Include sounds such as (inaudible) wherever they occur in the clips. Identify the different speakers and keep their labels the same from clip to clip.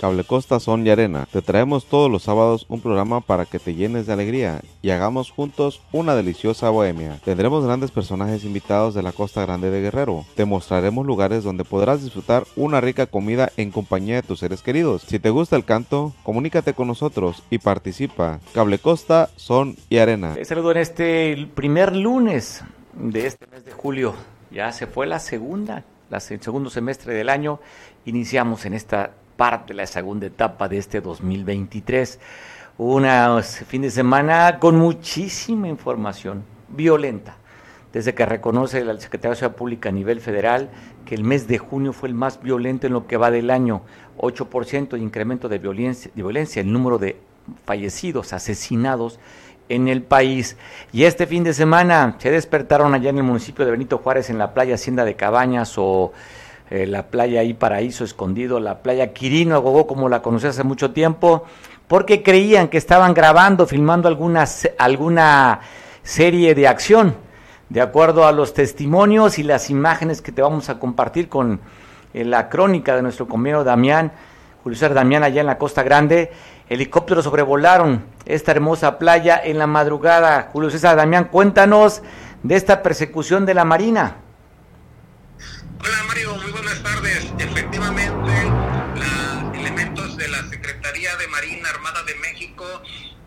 Speaker 1: Cable Costa Son y Arena. Te traemos todos los sábados un programa para que te llenes de alegría y hagamos juntos una deliciosa bohemia. Tendremos grandes personajes invitados de la Costa Grande de Guerrero. Te mostraremos lugares donde podrás disfrutar una rica comida en compañía de tus seres queridos. Si te gusta el canto, comunícate con nosotros y participa. Cable Costa Son y Arena.
Speaker 2: saludo en este primer lunes de este mes de julio. Ya se fue la segunda el segundo semestre del año. Iniciamos en esta parte, la segunda etapa de este 2023. Un fin de semana con muchísima información violenta. Desde que reconoce el secretario de Ciudad Pública a nivel federal que el mes de junio fue el más violento en lo que va del año, 8% de incremento de violencia, de violencia, el número de fallecidos, asesinados en el país. Y este fin de semana se despertaron allá en el municipio de Benito Juárez, en la playa Hacienda de Cabañas o eh, la playa ahí Paraíso Escondido, la playa Quirino Agogó, como la conocí hace mucho tiempo, porque creían que estaban grabando, filmando alguna, alguna serie de acción. De acuerdo a los testimonios y las imágenes que te vamos a compartir con eh, la crónica de nuestro compañero Damián, Julio César Damián, allá en la Costa Grande, helicópteros sobrevolaron esta hermosa playa en la madrugada. Julio César Damián, cuéntanos de esta persecución de la Marina.
Speaker 3: Hola Mario, muy buenas tardes. Efectivamente, elementos de la Secretaría de Marina Armada de México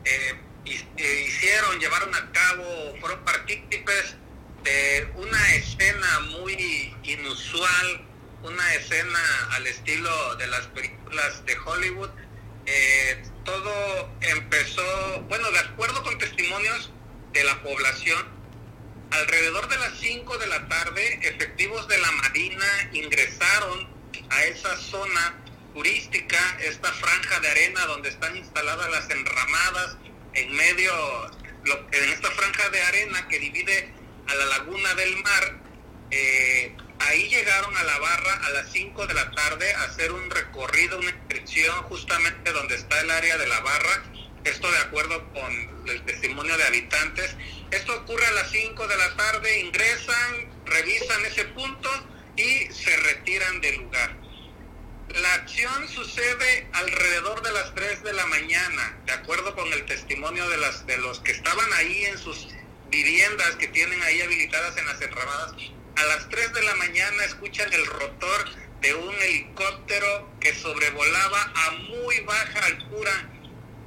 Speaker 3: eh, eh, hicieron, llevaron a cabo, fueron partícipes de una escena muy inusual, una escena al estilo de las películas de Hollywood, eh, todo empezó, bueno, de acuerdo con testimonios de la población, alrededor de las 5 de la tarde, efectivos de la Marina ingresaron a esa zona turística, esta franja de arena donde están instaladas las enramadas en medio, en esta franja de arena que divide a la laguna del mar. Eh, ahí llegaron a la barra a las 5 de la tarde a hacer un recorrido, una inscripción justamente donde está el área de la barra. Esto de acuerdo con el testimonio de habitantes. Esto ocurre a las 5 de la tarde, ingresan, revisan ese punto y se retiran del lugar. La acción sucede alrededor de las 3 de la mañana, de acuerdo con el testimonio de, las, de los que estaban ahí en sus viviendas que tienen ahí habilitadas en las enramadas a las 3 de la mañana escuchan el rotor de un helicóptero que sobrevolaba a muy baja altura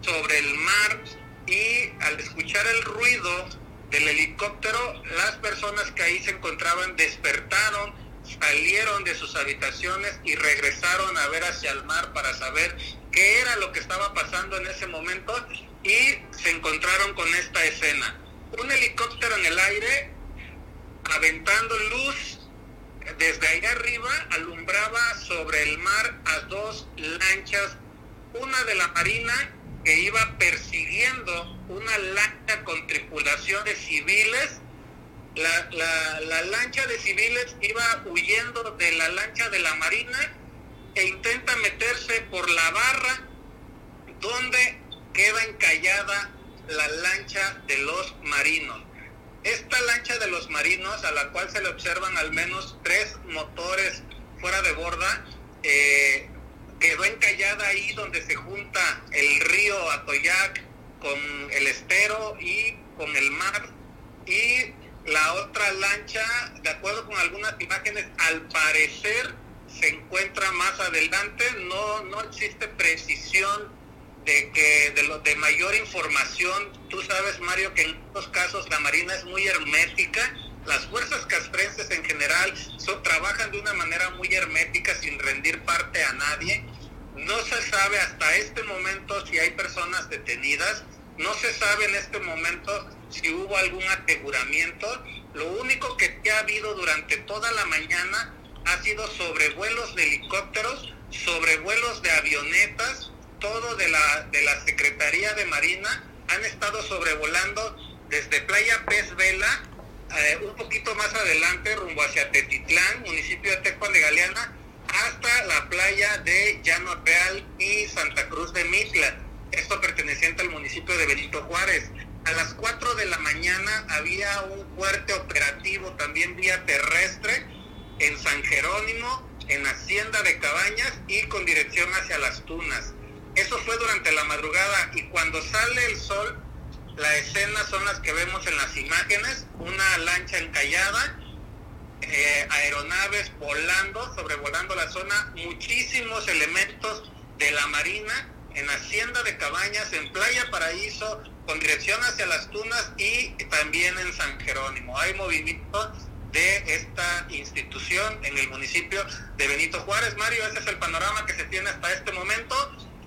Speaker 3: sobre el mar y al escuchar el ruido del helicóptero, las personas que ahí se encontraban despertaron, salieron de sus habitaciones y regresaron a ver hacia el mar para saber qué era lo que estaba pasando en ese momento y se encontraron con esta escena. Un helicóptero en el aire aventando luz desde ahí arriba, alumbraba sobre el mar a dos lanchas, una de la Marina que iba persiguiendo una lancha con de civiles. La, la, la lancha de civiles iba huyendo de la lancha de la Marina e intenta meterse por la barra donde queda encallada la lancha de los marinos. Esta lancha de los marinos, a la cual se le observan al menos tres motores fuera de borda, eh, quedó encallada ahí donde se junta el río Atoyac con el estero y con el mar. Y la otra lancha, de acuerdo con algunas imágenes, al parecer se encuentra más adelante. No, no existe precisión de que de lo de mayor información, tú sabes Mario que en estos casos la Marina es muy hermética, las fuerzas castrenses en general trabajan de una manera muy hermética sin rendir parte a nadie. No se sabe hasta este momento si hay personas detenidas, no se sabe en este momento si hubo algún aseguramiento. Lo único que ha habido durante toda la mañana ha sido sobrevuelos de helicópteros, sobrevuelos de avionetas, todo de la, de la Secretaría de Marina han estado sobrevolando desde Playa Pez Vela, eh, un poquito más adelante, rumbo hacia Tetitlán, municipio de Tecuan de Galeana, hasta la playa de Llano Real y Santa Cruz de Mitla, esto perteneciente al municipio de Benito Juárez. A las 4 de la mañana había un fuerte operativo también vía terrestre en San Jerónimo en Hacienda de Cabañas y con dirección hacia las Tunas. Eso fue durante la madrugada y cuando sale el sol, la escena son las que vemos en las imágenes, una lancha encallada, eh, aeronaves volando, sobrevolando la zona, muchísimos elementos de la Marina en Hacienda de Cabañas, en Playa Paraíso, con dirección hacia las Tunas y también en San Jerónimo. Hay movimiento de esta institución en el municipio de Benito Juárez. Mario, ese es el panorama que se tiene hasta este momento.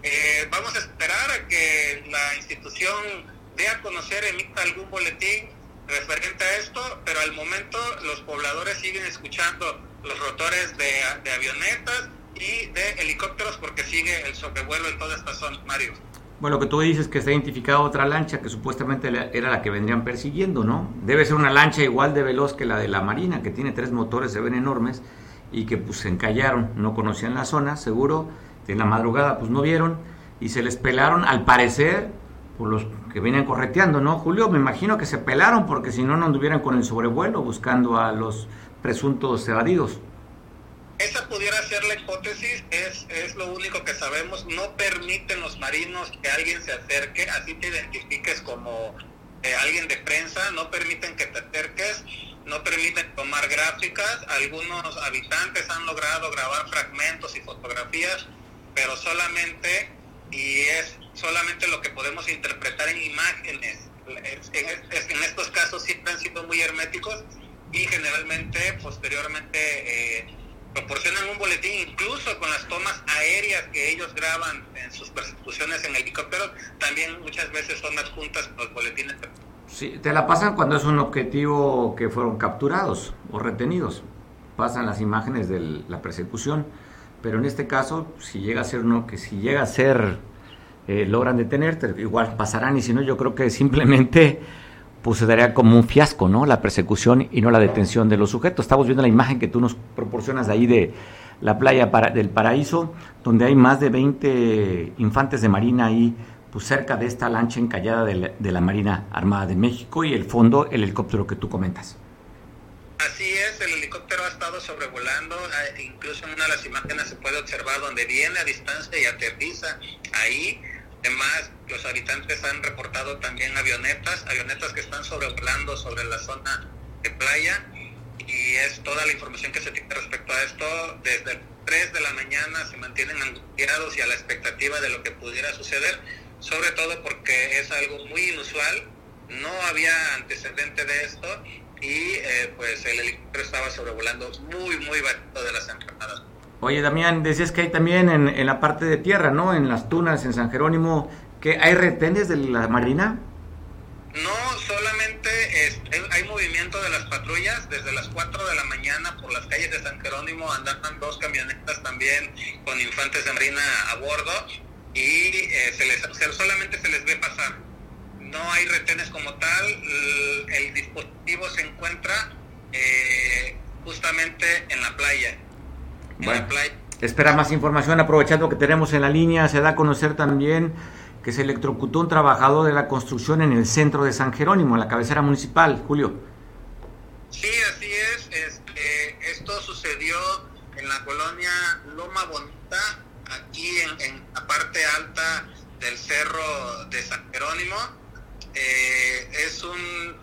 Speaker 3: Eh, vamos a esperar a que la institución dé a conocer, emita algún boletín referente a esto, pero al momento los pobladores siguen escuchando los rotores de, de avionetas y de helicópteros porque sigue el sobrevuelo en toda esta zona, Mario.
Speaker 2: Bueno, lo que tú dices que se ha identificado otra lancha que supuestamente era la que vendrían persiguiendo, ¿no? Debe ser una lancha igual de veloz que la de la Marina, que tiene tres motores, se ven enormes, y que pues se encallaron, no conocían la zona, seguro, en la madrugada pues no vieron, y se les pelaron, al parecer, por los que venían correteando, ¿no? Julio, me imagino que se pelaron porque si no, no anduvieran con el sobrevuelo buscando a los presuntos evadidos.
Speaker 3: Esa pudiera ser la hipótesis, es, es lo único que sabemos. No permiten los marinos que alguien se acerque, así te identifiques como eh, alguien de prensa, no permiten que te acerques, no permiten tomar gráficas. Algunos habitantes han logrado grabar fragmentos y fotografías, pero solamente, y es solamente lo que podemos interpretar en imágenes. En, estos casos siempre han sido muy herméticos y generalmente posteriormente... Eh, proporcionan un boletín incluso con las tomas aéreas que ellos graban en sus persecuciones en helicópteros, también muchas veces son adjuntas con los boletines.
Speaker 2: Sí, te la pasan cuando es un objetivo que fueron capturados o retenidos. Pasan las imágenes de la persecución, pero en este caso, si llega a ser uno que si llega a ser eh, logran detenerte, igual pasarán y si no, yo creo que simplemente pues se como un fiasco, ¿no? La persecución y no la detención de los sujetos. Estamos viendo la imagen que tú nos proporcionas de ahí de la playa del Paraíso, donde hay más de 20 infantes de marina ahí, pues cerca de esta lancha encallada de la, de la Marina Armada de México y el fondo, el helicóptero que tú comentas.
Speaker 3: Así es, el helicóptero ha estado sobrevolando, ah, incluso en una de las imágenes se puede observar donde viene a distancia y aterriza ahí Además, los habitantes han reportado también avionetas, avionetas que están sobrevolando sobre la zona de playa y es toda la información que se tiene respecto a esto. Desde 3 de la mañana se mantienen angustiados y a la expectativa de lo que pudiera suceder, sobre todo porque es algo muy inusual, no había antecedente de esto y eh, pues el helicóptero estaba sobrevolando muy, muy bajito de las entramadas.
Speaker 2: Oye, Damián, decías que hay también en, la parte de tierra, ¿no? En las tunas, en San Jerónimo, que hay retenes de la Marina.
Speaker 3: No, solamente hay movimiento de las patrullas desde las 4 de la mañana por las calles de San Jerónimo andan dos camionetas también con infantes de marina a bordo y eh, se les, solamente se les ve pasar. No hay retenes como tal, el, dispositivo se encuentra eh, justamente en la playa.
Speaker 2: Bueno, espera más información, aprovechando que tenemos en la línea, se da a conocer también que se electrocutó un trabajador de la construcción en el centro de San Jerónimo, en la cabecera municipal, Julio.
Speaker 3: Sí, así es. Este, esto sucedió en la colonia Loma Bonita, aquí en, la parte alta del cerro de San Jerónimo. Eh, es un,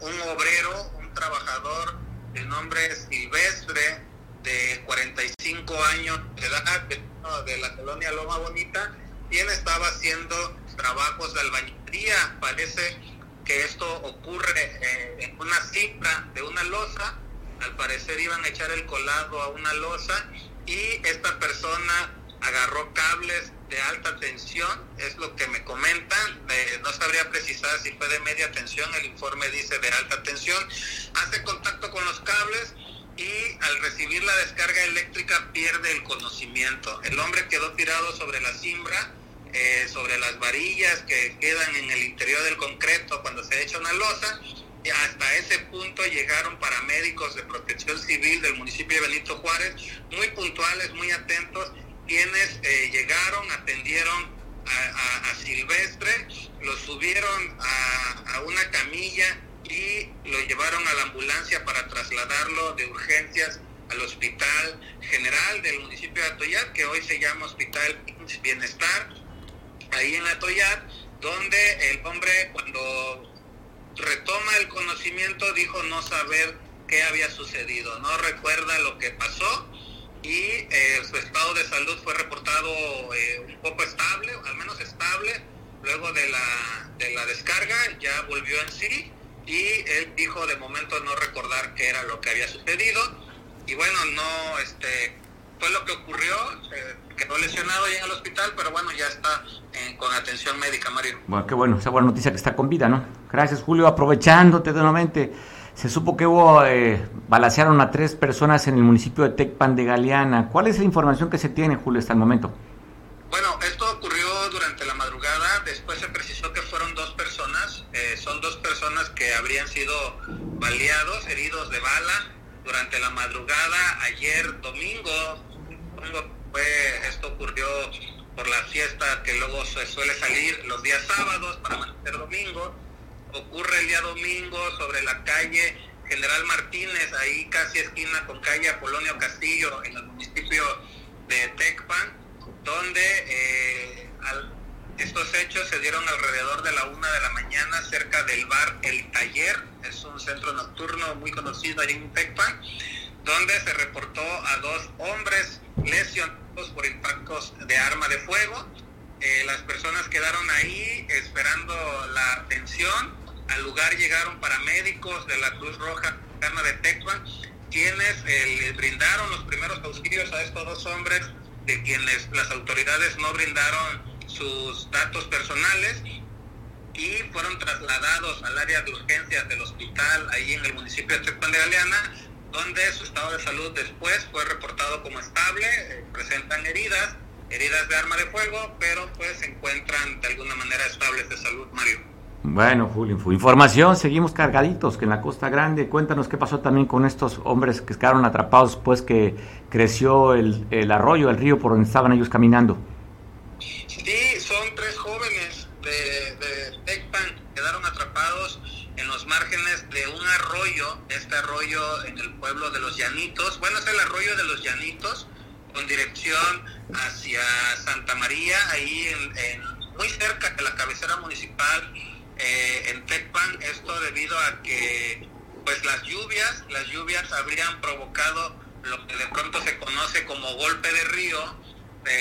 Speaker 3: un obrero, un trabajador de nombre Silvestre, de 45 años de edad de la colonia Loma Bonita, quien estaba haciendo trabajos de albañilería. Parece que esto ocurre eh, en una cifra de una losa. Al parecer iban a echar el colado a una losa y esta persona agarró cables de alta tensión, es lo que me comentan, eh, no sabría precisar si fue de media tensión, el informe dice de alta tensión, hace contacto con los cables y al recibir la descarga eléctrica pierde el conocimiento. El hombre quedó tirado sobre la cimbra, eh, sobre las varillas que quedan en el interior del concreto cuando se echa una losa. Y hasta ese punto llegaron paramédicos de protección civil del municipio de Benito Juárez, muy puntuales, muy atentos, quienes eh, llegaron, atendieron a, Silvestre, lo subieron a una camilla y lo llevaron a la ambulancia para trasladarlo de urgencias al Hospital General del municipio de Atoyat, que hoy se llama Hospital Bienestar, ahí en Atoyat, donde el hombre cuando retoma el conocimiento dijo no saber qué había sucedido, no recuerda lo que pasó y eh, su estado de salud fue reportado eh, un poco estable, al menos estable, luego de la, de la descarga ya volvió en sí y él dijo de momento no recordar qué era lo que había sucedido y bueno, no, este, fue lo que ocurrió, quedó lesionado ya en el hospital, pero bueno, ya está eh, con atención médica, Mario.
Speaker 2: Bueno, qué bueno, esa buena noticia que está con vida, ¿no? Gracias, Julio, aprovechándote de nuevamente. Se supo que hubo, eh, balacearon a tres personas en el municipio de Tecpan de Galeana. ¿Cuál es la información que se tiene, Julio, hasta el momento?
Speaker 3: Bueno, esto ocurrió durante la madrugada, después se precisó que fueron dos personas, eh, son dos personas que habrían sido baleados, heridos de bala, durante la madrugada, ayer domingo, fue, esto ocurrió por la fiesta que luego se suele salir los días sábados para mantener domingo, ocurre el día domingo sobre la calle General Martínez, ahí casi esquina con calle Apolonio Castillo, en el municipio de Tecpan, donde eh, estos hechos se dieron alrededor de la una de la mañana cerca del bar El Taller, es un centro nocturno muy conocido ahí en Tecpan, donde se reportó a dos hombres lesionados por impactos de arma de fuego. Eh, las personas quedaron ahí esperando la atención. Al lugar llegaron paramédicos de la Cruz Roja de Tecpan, quienes eh, les brindaron los primeros auxilios a estos dos hombres, de quienes las autoridades no brindaron sus datos personales y fueron trasladados al área de urgencias del hospital ahí en el municipio de Tecpan de Galeana, donde su estado de salud después fue reportado como estable, eh, presentan heridas, heridas de arma de fuego, pero pues se encuentran de alguna manera estables de salud, Mario.
Speaker 2: Bueno, Julio, información, seguimos cargaditos que en la Costa Grande. Cuéntanos qué pasó también con estos hombres que quedaron atrapados después que creció el, el arroyo, el río por donde estaban ellos caminando.
Speaker 3: Sí, son tres jóvenes de, de Tecpan, quedaron atrapados en los márgenes de un este arroyo en el pueblo de los Llanitos, bueno, es el arroyo de los Llanitos, con dirección hacia Santa María, ahí en, muy cerca de la cabecera municipal eh, en Tecpan, esto debido a que pues las lluvias, las lluvias habrían provocado lo que de pronto se conoce como golpe de río,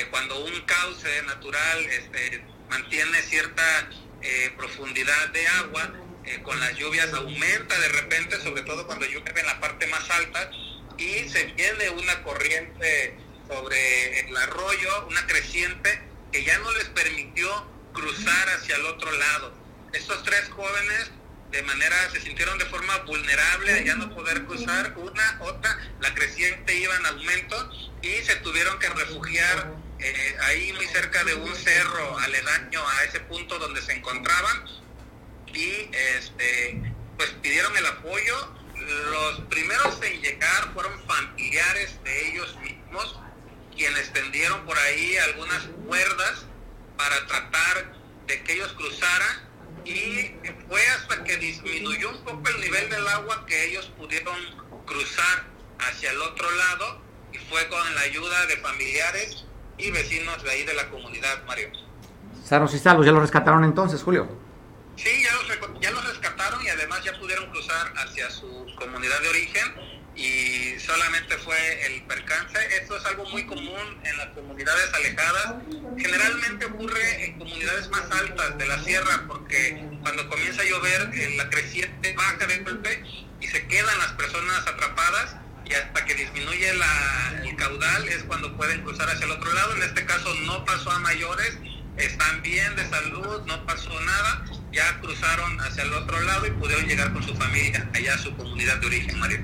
Speaker 3: cuando un cauce natural este, mantiene cierta eh, profundidad de agua, eh, con las lluvias aumenta de repente, sobre todo cuando llueve en la parte más alta, y se viene una corriente sobre el arroyo, una creciente, que ya no les permitió cruzar hacia el otro lado. Estos tres jóvenes de manera se sintieron de forma vulnerable ya no poder cruzar. Una, otra, la creciente iba en aumento y se tuvieron que refugiar eh, ahí muy cerca de un cerro aledaño a ese punto donde se encontraban y este pues pidieron el apoyo. Los primeros en llegar fueron familiares de ellos mismos quienes tendieron por ahí algunas cuerdas para tratar de que ellos cruzaran y fue hasta que disminuyó un poco el nivel del agua que ellos pudieron cruzar hacia el otro lado y fue con la ayuda de familiares y vecinos de ahí de la comunidad, Mario.
Speaker 2: Sanos y salvos, ¿ya los rescataron entonces, Julio?
Speaker 3: Sí, ya los, ya los rescataron y además ya pudieron cruzar hacia su comunidad de origen y solamente fue el percance. Esto es algo muy común en las comunidades alejadas. Generalmente ocurre en comunidades más altas de la sierra porque cuando comienza a llover en la creciente baja de golpe y se quedan las personas atrapadas y hasta que disminuye el caudal es cuando pueden cruzar hacia el otro lado. En este caso no pasó a mayores, están bien de salud, no pasó nada, ya cruzaron hacia el otro lado y pudieron llegar con su familia allá a su comunidad de origen, Mario.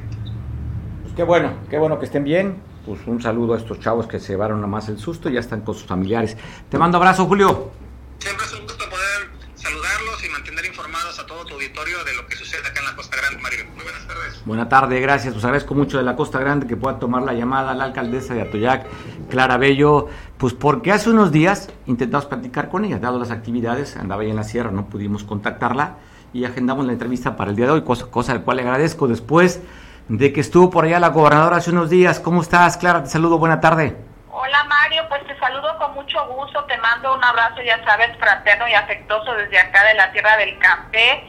Speaker 2: Qué bueno, qué bueno que estén bien. Pues un saludo a estos chavos que se llevaron más el susto y ya están con sus familiares. Te mando abrazo, Julio.
Speaker 3: Siempre es un gusto poder saludarlos y mantener informados a todo tu auditorio de lo que sucede acá en la Costa Grande, Mario. Muy buenas tardes.
Speaker 2: Buenas tardes, gracias. Pues agradezco mucho de la Costa Grande que pueda tomar la llamada a la alcaldesa de Atoyac, Clara Bello, pues porque hace unos días intentamos platicar con ella, dado las actividades, andaba ahí en la sierra, no pudimos contactarla y agendamos la entrevista para el día de hoy, cosa, cosa al cual le agradezco. Después de que estuvo por allá la gobernadora hace unos días. ¿Cómo estás, Clara? Te saludo, buena tarde.
Speaker 4: Hola Mario, pues te saludo con mucho gusto, te mando un abrazo, ya sabes, fraterno y afectuoso desde acá de la Tierra del Café.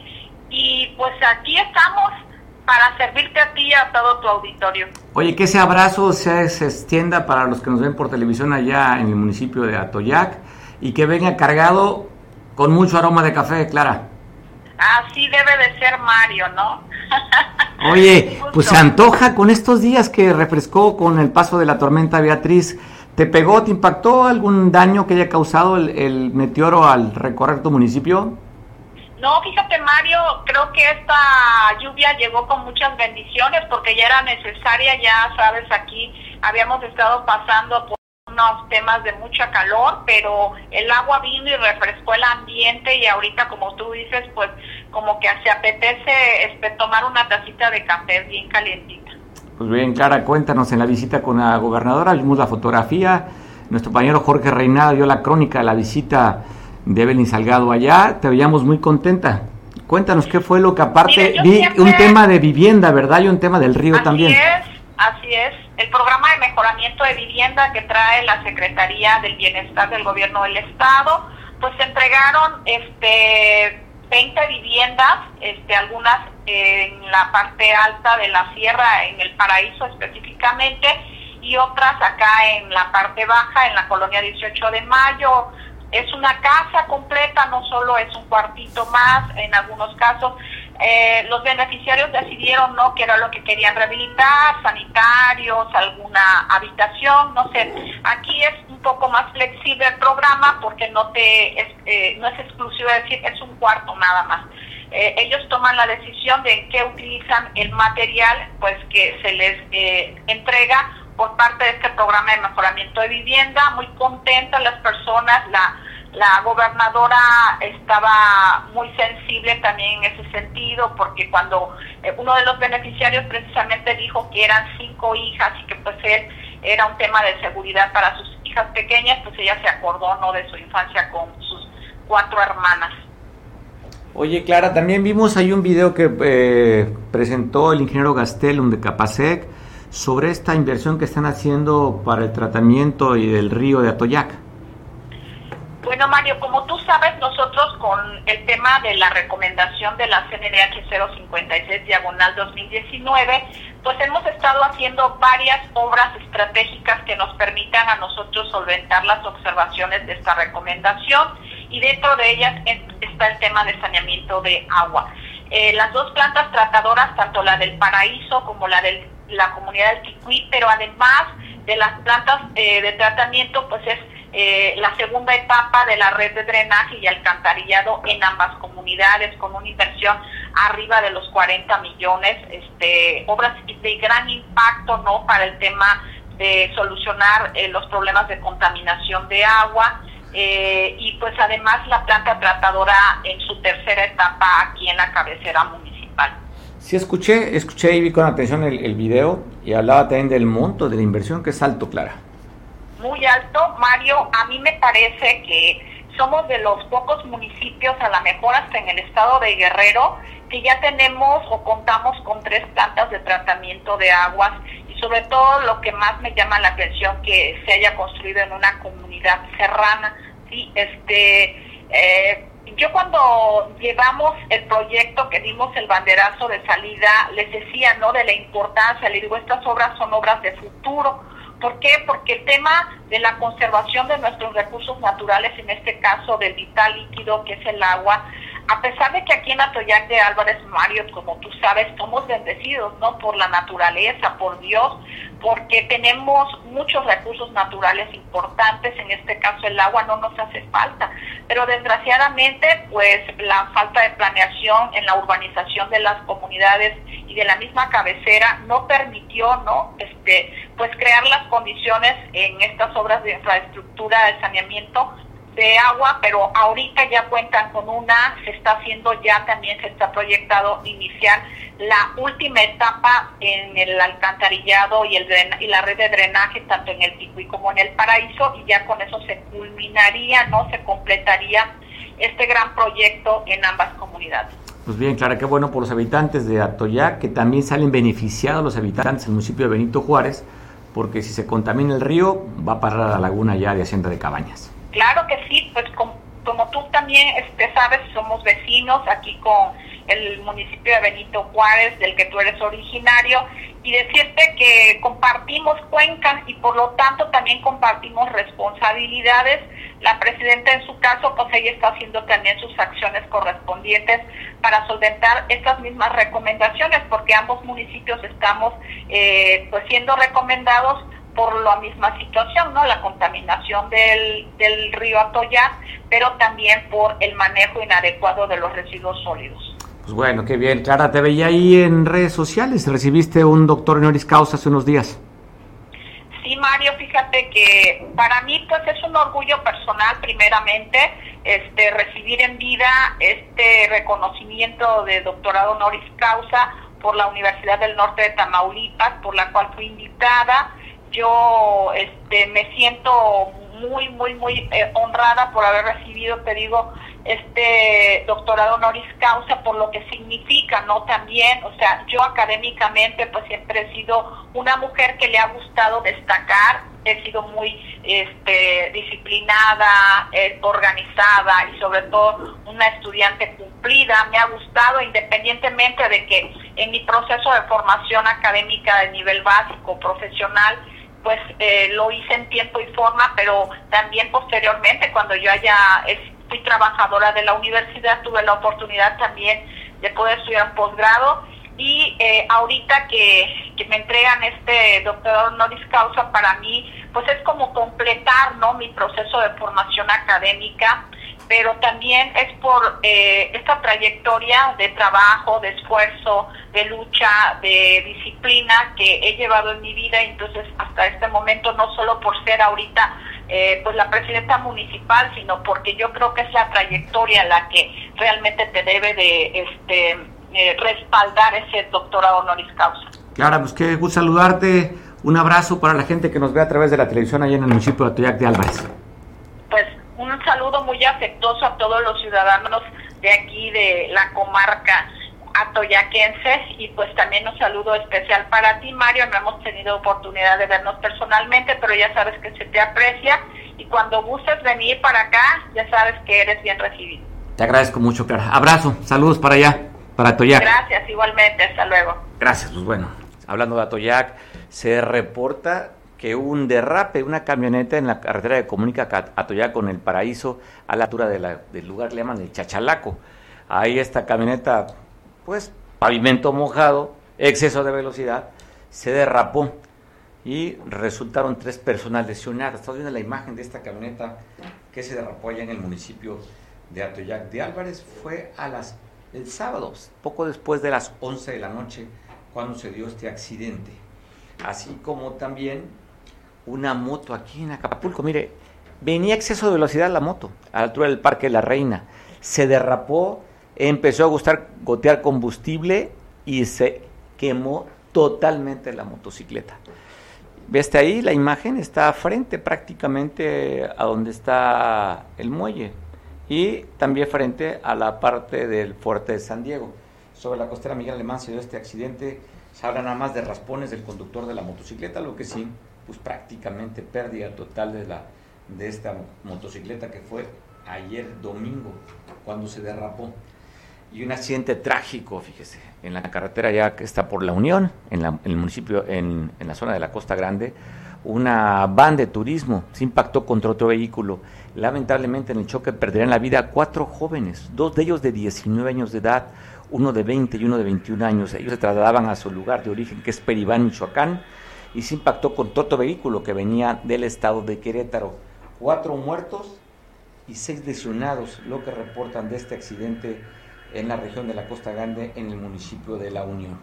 Speaker 4: Y pues aquí estamos para servirte a ti y a todo tu auditorio.
Speaker 2: Oye, que ese abrazo se, extienda para los que nos ven por televisión allá en el municipio de Atoyac y que venga cargado con mucho aroma de café, Clara.
Speaker 4: Así debe de ser Mario, ¿no? (laughs)
Speaker 2: Oye, pues se antoja con estos días que refrescó con el paso de la tormenta Beatriz. ¿Te pegó, te impactó algún daño que haya causado el, meteoro al recorrer tu municipio?
Speaker 4: No, fíjate Mario, creo que esta lluvia llegó con muchas bendiciones porque ya era necesaria, ya sabes, aquí habíamos estado pasando por unos temas de mucha calor, pero el agua vino y refrescó el ambiente y ahorita, como tú dices, pues como que se apetece este, tomar una tacita de café bien calientita.
Speaker 2: Pues bien, Clara, cuéntanos en la visita con la gobernadora, vimos la fotografía, nuestro compañero Jorge Reinada dio la crónica de la visita de Evelyn Salgado allá, te veíamos muy contenta. Cuéntanos qué fue lo que aparte vi un tema de vivienda, ¿verdad? Y un tema del río también.
Speaker 4: Es, así es. El programa de mejoramiento de vivienda que trae la Secretaría del Bienestar del Gobierno del Estado, pues se entregaron este 20 viviendas, este algunas en la parte alta de la sierra, en el paraíso específicamente, y otras acá en la parte baja, en la colonia 18 de Mayo. Es una casa completa, no solo es un cuartito más, en algunos casos eh, los beneficiarios decidieron no que era lo que querían rehabilitar, sanitarios, alguna habitación, no sé. Aquí es un poco más flexible el programa porque no te es, eh, no es exclusivo, decir, es un cuarto nada más. Eh, ellos toman la decisión de qué utilizan el material, pues que se les entrega por parte de este programa de mejoramiento de vivienda. Muy contentas las personas, la la gobernadora estaba muy sensible también en ese sentido, porque cuando eh, uno de los beneficiarios precisamente dijo que eran cinco hijas y que pues él era un tema de seguridad para sus hijas pequeñas, pues ella se acordó no de su infancia con sus cuatro hermanas.
Speaker 2: Oye, Clara, también vimos ahí un video que eh, presentó el ingeniero Gastelum de Capasec sobre esta inversión que están haciendo para el tratamiento y del río de Atoyac.
Speaker 4: Bueno, Mario, como tú sabes, nosotros con el tema de la recomendación de la CNDH 056 diagonal 2019, pues hemos estado haciendo varias obras estratégicas que nos permitan a nosotros solventar las observaciones de esta recomendación y dentro de ellas está el tema de saneamiento de agua. Eh, las dos plantas tratadoras, tanto la del Paraíso como la de la comunidad del Ticuí, pero además de las plantas eh, de tratamiento, pues es eh, la segunda etapa de la red de drenaje y alcantarillado en ambas comunidades con una inversión arriba de los 40 millones, este, obras de gran impacto no para el tema de solucionar eh, los problemas de contaminación de agua. Eh, y pues además la planta tratadora en su tercera etapa aquí en la cabecera municipal.
Speaker 2: Sí, escuché, escuché y vi con atención el, el video y hablaba también del monto de la inversión que es alto, Clara
Speaker 4: muy alto. Mario, a mí me parece que somos de los pocos municipios, a lo mejor hasta en el estado de Guerrero, que ya tenemos o contamos con tres plantas de tratamiento de aguas y sobre todo lo que más me llama la atención que se haya construido en una comunidad serrana. Sí, este, eh, yo cuando llevamos el proyecto que dimos el banderazo de salida, les decía, ¿no? De la importancia, le digo, estas obras son obras de futuro ¿Por qué? Porque el tema de la conservación de nuestros recursos naturales, en este caso del vital líquido que es el agua, a pesar de que aquí en Atoyac de Álvarez Mario, como tú sabes, somos bendecidos, ¿no? Por la naturaleza, por Dios, porque tenemos muchos recursos naturales importantes, en este caso el agua no nos hace falta, pero desgraciadamente, pues la falta de planeación en la urbanización de las comunidades y de la misma cabecera no permitió, ¿no? Este, pues crear las condiciones en estas obras de infraestructura de saneamiento de agua, pero ahorita ya cuentan con una, se está haciendo ya también, se está proyectado iniciar la última etapa en el alcantarillado y, el y la red de drenaje, tanto en el Ticuí como en el Paraíso, y ya con eso se culminaría, ¿no? Se completaría este gran proyecto en ambas comunidades.
Speaker 2: Pues bien, Clara, qué bueno por los habitantes de Atoyac, que también salen beneficiados los habitantes del municipio de Benito Juárez, porque si se contamina el río, va a parar a la laguna ya de Hacienda de Cabañas.
Speaker 4: Claro que sí, pues como, tú también este, sabes, somos vecinos aquí con el municipio de Benito Juárez, del que tú eres originario, y decirte que compartimos cuencas y por lo tanto también compartimos responsabilidades. La presidenta en su caso, pues ella está haciendo también sus acciones correspondientes para solventar estas mismas recomendaciones, porque ambos municipios estamos eh, pues siendo recomendados por la misma situación, ¿no? La contaminación del, del río Atoyac, pero también por el manejo inadecuado de los residuos sólidos.
Speaker 2: Pues bueno, qué bien. Clara, te veía ahí en redes sociales. Recibiste un doctor honoris causa hace unos días.
Speaker 4: Sí, Mario, fíjate que para mí pues es un orgullo personal primeramente este recibir en vida este reconocimiento de doctorado honoris causa por la Universidad del Norte de Tamaulipas, por la cual fui invitada. Yo este me siento muy muy muy eh, honrada por haber recibido, te digo, este doctorado honoris causa por lo que significa, ¿no? También, o sea, yo académicamente pues siempre he sido una mujer que le ha gustado destacar, he sido muy este, disciplinada, eh, organizada y sobre todo una estudiante cumplida, me ha gustado independientemente de que en mi proceso de formación académica de nivel básico, profesional, pues eh, lo hice en tiempo y forma, pero también posteriormente cuando yo haya fui trabajadora de la universidad, tuve la oportunidad también de poder estudiar posgrado y eh, ahorita que, que, me entregan este doctorado honoris causa para mí, pues es como completar ¿no? mi proceso de formación académica, pero también es por eh, esta trayectoria de trabajo, de esfuerzo, de lucha, de disciplina que he llevado en mi vida, entonces hasta este momento, no solo por ser ahorita eh, pues la presidenta municipal, sino porque yo creo que es la trayectoria la que realmente te debe de este eh, respaldar ese doctorado honoris causa.
Speaker 2: Clara, pues qué gusto saludarte. Un abrazo para la gente que nos ve a través de la televisión allá en el municipio de Atoyac de Álvarez.
Speaker 4: Pues un saludo muy afectuoso a todos los ciudadanos de aquí, de la comarca atoyaquenses y pues también un saludo especial para ti Mario, no hemos tenido oportunidad de vernos personalmente, pero ya sabes que se te aprecia y cuando gustes venir para acá, ya sabes que eres bien recibido.
Speaker 2: Te agradezco mucho, Clara. Abrazo, saludos para allá, para Atoyac.
Speaker 4: Gracias, igualmente, hasta luego.
Speaker 2: Gracias, pues bueno, hablando de Atoyac, se reporta que un derrape, una camioneta en la carretera de comunica Atoyac con el paraíso a la altura de del lugar le llaman el Chachalaco. Ahí esta camioneta pues pavimento mojado, exceso de velocidad, se derrapó y resultaron tres personas lesionadas. Estás viendo la imagen de esta camioneta que se derrapó allá en el municipio de Atoyac de Álvarez. Fue a las el sábado, poco después de las 11 de la noche, cuando se dio este accidente. Así como también una moto aquí en Acapulco. Mire, venía exceso de velocidad la moto a la altura del Parque de la Reina. Se derrapó empezó a gustar gotear combustible y se quemó totalmente la motocicleta. ¿Viste ahí? La imagen está frente prácticamente a donde está el muelle y también frente a la parte del fuerte de San Diego. Sobre la costera Miguel Alemán se dio este accidente. Se habla nada más de raspones del conductor de la motocicleta, lo que sí, pues prácticamente pérdida total de, la, de esta motocicleta que fue ayer domingo cuando se derrapó y un accidente trágico, fíjese, en la carretera ya que está por la Unión, en, el municipio, en, la zona de la Costa Grande, una van de turismo se impactó contra otro vehículo. Lamentablemente en el choque perderían la vida cuatro jóvenes, dos de ellos de 19 años de edad, uno de 20 y uno de 21 años. Ellos se trasladaban a su lugar de origen, que es Peribán, Michoacán, y se impactó contra otro vehículo que venía del estado de Querétaro. Cuatro muertos y seis lesionados, lo que reportan de este accidente en la región de la Costa Grande, en el municipio de La Unión.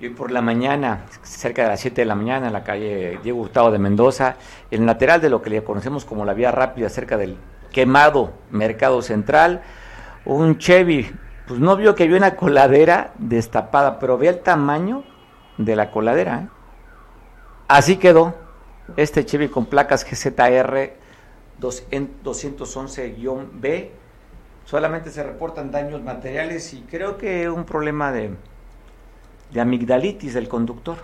Speaker 2: Y hoy por la mañana, cerca de las 7 de la mañana, en la calle Diego Hurtado de Mendoza, en el lateral de lo que le conocemos como la vía rápida, cerca del quemado Mercado Central, un Chevy, pues no vio que había una coladera destapada, pero ve el tamaño de la coladera. ¿eh? Así quedó este Chevy con placas GZR 211-B solamente se reportan daños materiales y creo que un problema de, de amigdalitis del conductor.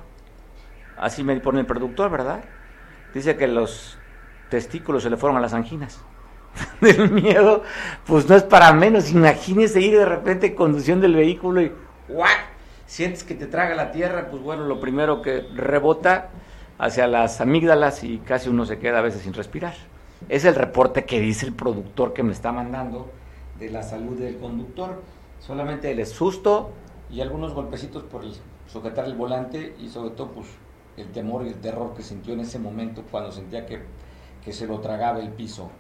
Speaker 2: Así me pone el productor, ¿verdad? Dice que los testículos se le fueron a las anginas. (laughs) del miedo, pues no es para menos. Imagínese ir de repente conduciendo el vehículo y ¡guac! Sientes que te traga la tierra, pues bueno, lo primero que rebota hacia las amígdalas y casi uno se queda a veces sin respirar. Es el reporte que dice el productor que me está mandando de la salud del conductor. Solamente el susto y algunos golpecitos por sujetar el volante y sobre todo pues el temor y el terror que sintió en ese momento cuando sentía que, que se lo tragaba el piso.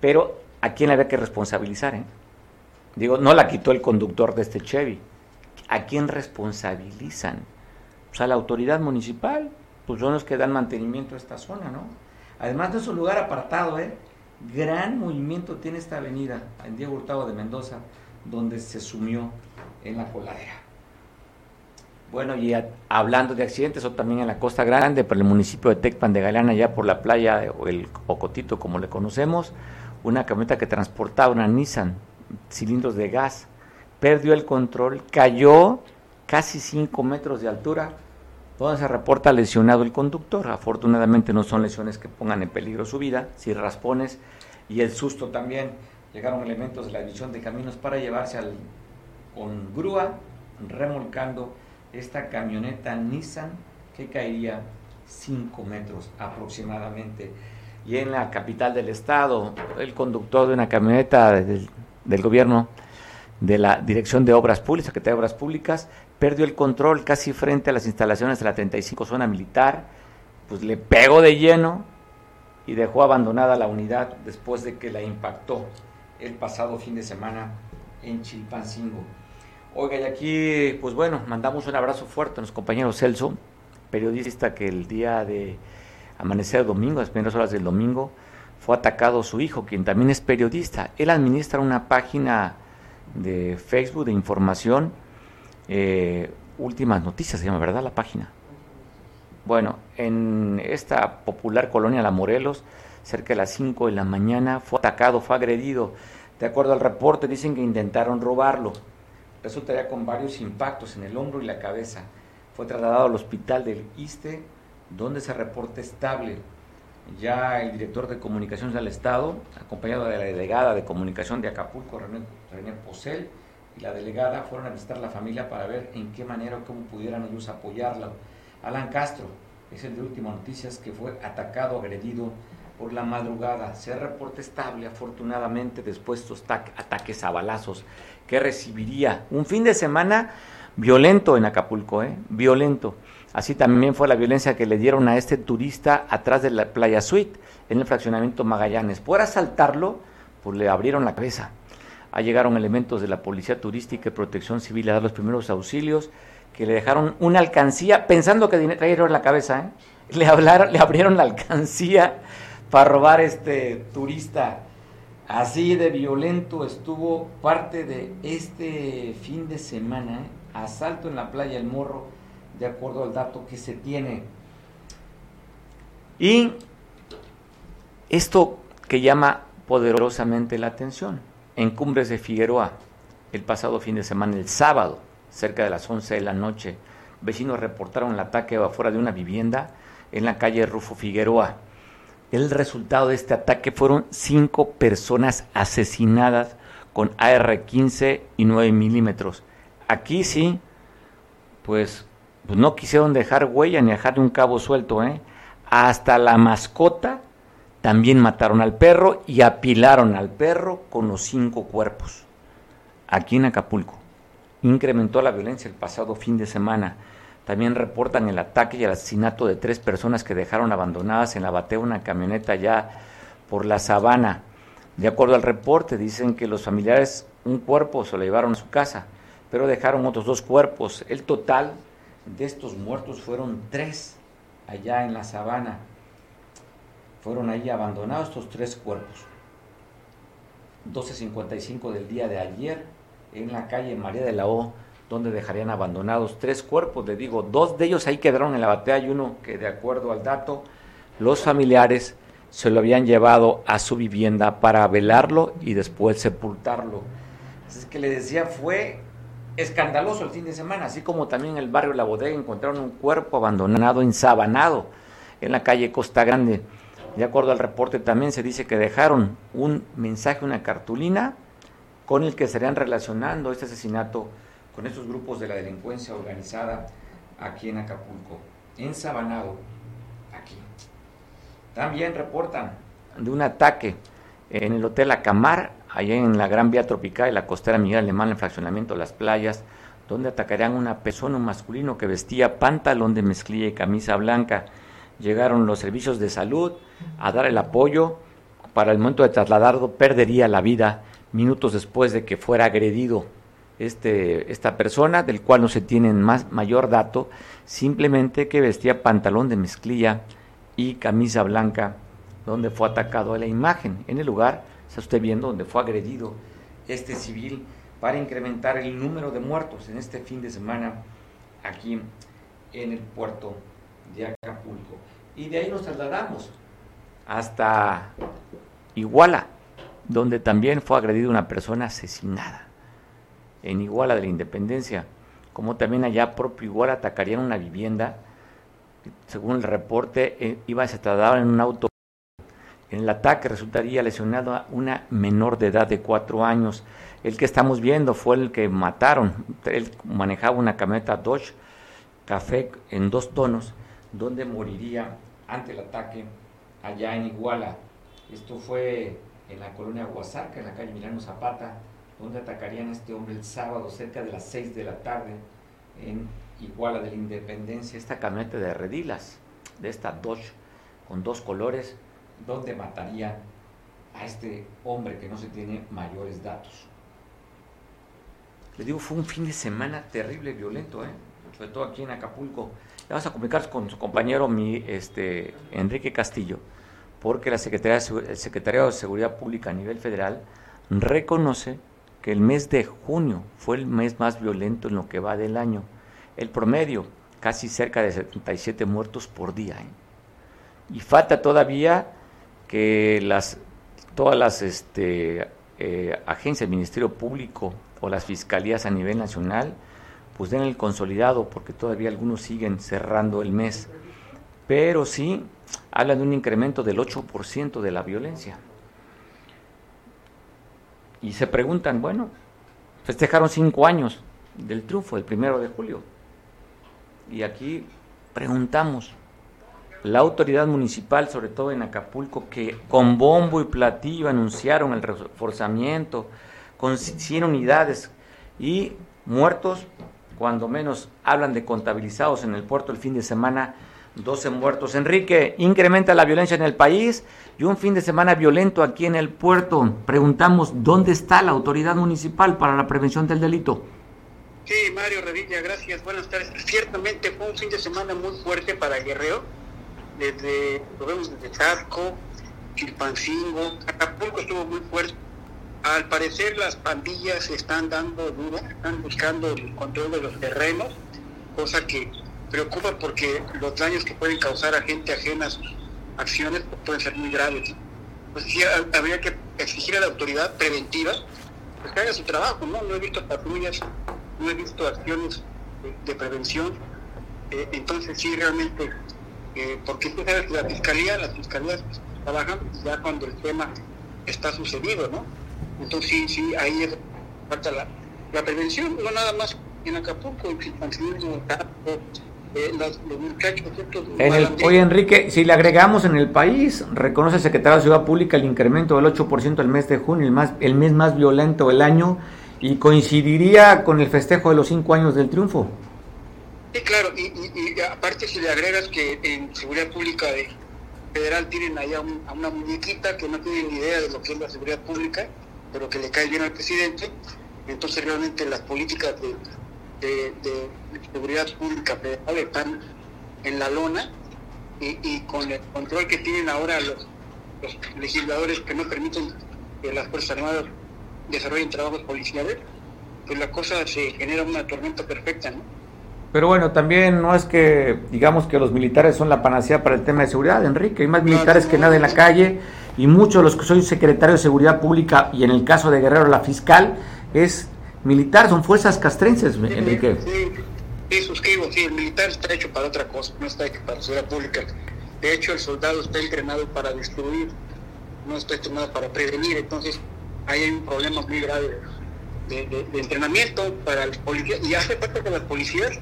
Speaker 2: Pero ¿a quién había que responsabilizar? Eh? Digo, no la quitó el conductor de este Chevy. ¿A quién responsabilizan? Pues a la autoridad municipal, pues son los que dan mantenimiento a esta zona, ¿no? Además de su lugar apartado, ¿eh? gran movimiento tiene esta avenida en Diego Hurtado de Mendoza, donde se sumió en la coladera. Bueno, y hablando de accidentes, o también en la Costa Grande, por el municipio de Tecpan de Galeana, ya por la playa o el Ocotito, como le conocemos, una camioneta que transportaba una Nissan, cilindros de gas, perdió el control, cayó casi 5 metros de altura, donde se reporta lesionado el conductor. Afortunadamente no son lesiones que pongan en peligro su vida, si raspones y el susto también. Llegaron elementos de la división de caminos para llevarse al, con grúa remolcando esta camioneta Nissan que caería 5 metros aproximadamente. Y en la capital del estado, el conductor de una camioneta del, del gobierno de la Dirección de Obras Públicas, Secretaría de Obras Públicas, perdió el control casi frente a las instalaciones de la 35 zona militar, pues le pegó de lleno y dejó abandonada la unidad después de que la impactó el pasado fin de semana en Chilpancingo. Oiga, y aquí, pues bueno, mandamos un abrazo fuerte a nuestro compañero Celso, periodista que el día de amanecer domingo, las primeras horas del domingo, fue atacado su hijo, quien también es periodista. Él administra una página de Facebook de información eh, últimas Noticias, se llama, ¿verdad? La página. Bueno, en esta popular colonia La Morelos, cerca de las 5 de la mañana, fue atacado, fue agredido. De acuerdo al reporte, dicen que intentaron robarlo. Resultaría con varios impactos en el hombro y la cabeza. Fue trasladado al hospital del ISTE, donde se reporta estable. Ya el director de comunicaciones del Estado, acompañado de la delegada de comunicación de Acapulco, René, René Posel, y la delegada fueron a visitar a la familia para ver en qué manera o cómo pudieran ellos apoyarla. Alan Castro es el de Última Noticias que fue atacado, agredido por la madrugada. Se reporta estable, afortunadamente, después de estos ataques a balazos que recibiría. Un fin de semana violento en Acapulco, ¿eh? violento. Así también fue la violencia que le dieron a este turista atrás de la playa Suite, en el fraccionamiento Magallanes. Por asaltarlo, pues le abrieron la cabeza llegaron elementos de la Policía Turística y Protección Civil a dar los primeros auxilios, que le dejaron una alcancía, pensando que traía en la cabeza, ¿eh? le, hablaron, le abrieron la alcancía para robar este turista. Así de violento estuvo parte de este fin de semana, ¿eh? asalto en la playa El Morro, de acuerdo al dato que se tiene. Y esto que llama poderosamente la atención en Cumbres de Figueroa el pasado fin de semana, el sábado, cerca de las 11 de la noche. Vecinos reportaron el ataque afuera de una vivienda en la calle Rufo Figueroa. El resultado de este ataque fueron cinco personas asesinadas con AR-15 y 9 milímetros. Aquí sí, pues, pues, no quisieron dejar huella ni dejar un cabo suelto, ¿eh? Hasta la mascota también mataron al perro y apilaron al perro con los cinco cuerpos. Aquí en Acapulco. Incrementó la violencia el pasado fin de semana. También reportan el ataque y el asesinato de tres personas que dejaron abandonadas en la batea una camioneta ya por la sabana. De acuerdo al reporte, dicen que los familiares un cuerpo se lo llevaron a su casa, pero dejaron otros dos cuerpos. El total de estos muertos fueron tres allá en la sabana. Fueron ahí abandonados estos tres cuerpos. 12.55 del día de ayer, en la calle María de la O, donde dejarían abandonados tres cuerpos. Le digo, dos de ellos ahí quedaron en la batea y uno que, de acuerdo al dato, los familiares se lo habían llevado a su vivienda para velarlo y después sepultarlo. Así que le decía, fue escandaloso el fin de semana, así como también en el barrio La Bodega encontraron un cuerpo abandonado, ensabanado, en la calle Costa Grande. De acuerdo al reporte también se dice que dejaron un mensaje, una cartulina, con el que estarían relacionando este asesinato con estos grupos de la delincuencia organizada aquí en Acapulco, ensabanado, aquí. También reportan de un ataque en el Hotel Acamar, allá en la Gran Vía Tropical y la costera Miguel Alemán, en fraccionamiento de las playas, donde atacarían a una persona, masculino que vestía pantalón de mezclilla y camisa blanca. Llegaron los servicios de salud a dar el apoyo. Para el momento de trasladarlo, perdería la vida minutos después de que fuera agredido este, esta persona, del cual no se tiene más, mayor dato, simplemente que vestía pantalón de mezclilla y camisa blanca, donde fue atacado a la imagen. En el lugar, está usted viendo, donde fue agredido este civil para incrementar el número de muertos en este fin de semana aquí en el puerto de Acapulco. Y de ahí nos trasladamos hasta Iguala, donde también fue agredida una persona asesinada. En Iguala de la Independencia, como también allá propio Iguala atacarían una vivienda, según el reporte, eh, iba a se trasladar en un auto. En el ataque resultaría lesionada una menor de edad de cuatro años. El que estamos viendo fue el que mataron. Él manejaba una camioneta Dodge Café en dos tonos, donde moriría ante el ataque allá en Iguala. Esto fue en la colonia Huasaca, en la calle Milano Zapata, donde atacarían a este hombre el sábado cerca de las 6 de la tarde en Iguala de la Independencia, esta camioneta de redilas, de esta Dodge con dos colores, donde mataría a este hombre que no se tiene mayores datos. Le digo, fue un fin de semana terrible, violento, ¿eh? sobre todo aquí en Acapulco. Ya vas a comunicar con su compañero, mi este, Enrique Castillo porque la Secretaría, el Secretario de Seguridad Pública a nivel federal reconoce que el mes de junio fue el mes más violento en lo que va del año. El promedio, casi cerca de 77 muertos por día. ¿eh? Y falta todavía que las, todas las este, eh, agencias del Ministerio Público o las fiscalías a nivel nacional pues den el consolidado, porque todavía algunos siguen cerrando el mes. Pero sí hablan de un incremento del 8% de la violencia. Y se preguntan, bueno, festejaron cinco años del triunfo, el primero de julio. Y aquí preguntamos, la autoridad municipal, sobre todo en Acapulco, que con bombo y platillo anunciaron el reforzamiento, con 100 unidades y muertos, cuando menos hablan de contabilizados en el puerto el fin de semana, 12 muertos. Enrique, incrementa la violencia en el país y un fin de semana violento aquí en el puerto. Preguntamos, ¿dónde está la autoridad municipal para la prevención del delito?
Speaker 5: Sí, Mario Revilla, gracias. Buenas tardes. Ciertamente fue un fin de semana muy fuerte para Guerrero. Desde, lo vemos desde Charco, Chilpancingo, Acapulco estuvo muy fuerte. Al parecer las pandillas están dando duro, están buscando el control de los terrenos, cosa que preocupa porque los daños que pueden causar a gente ajena a sus acciones pueden ser muy graves. Pues habría que exigir a la autoridad preventiva pues, que haga su trabajo, ¿no? No he visto patrullas, no he visto acciones de, prevención. Eh, entonces sí, realmente, eh, porque tú sabes que la fiscalía, las fiscalías trabajan ya cuando el tema está sucedido, ¿no? Entonces sí, sí, ahí es falta la, la prevención, no nada más en Acapulco, en Chilpancingo,
Speaker 2: en el, oye Enrique, si le agregamos en el país, reconoce el secretario de Ciudad Pública el incremento del 8% el mes de junio, el, más, el mes más violento del año, y coincidiría con el festejo de los cinco años del triunfo.
Speaker 5: Sí, claro, y, aparte si le agregas que en Seguridad Pública de Federal tienen allá a una muñequita que no tiene ni idea de lo que es la seguridad pública, pero que le cae bien al presidente, entonces realmente las políticas de seguridad pública federal están en la lona y, con el control que tienen ahora los, legisladores que no permiten que las Fuerzas Armadas desarrollen trabajos policiales, pues la cosa se genera una tormenta perfecta, ¿no?
Speaker 2: Pero bueno, también no es que digamos que los militares son la panacea para el tema de seguridad, Enrique. Hay más militares que nada en la calle y muchos de los que soy secretario de Seguridad Pública y en el caso de Guerrero la fiscal es militar, son fuerzas castrenses, Enrique.
Speaker 5: Sí, sí, suscribo, sí, el militar está hecho para otra cosa, no está hecho para seguridad pública. De hecho, el soldado está entrenado para destruir, no está entrenado para prevenir, entonces ahí hay un problema muy grave de, entrenamiento para los policías, y hace parte que las policías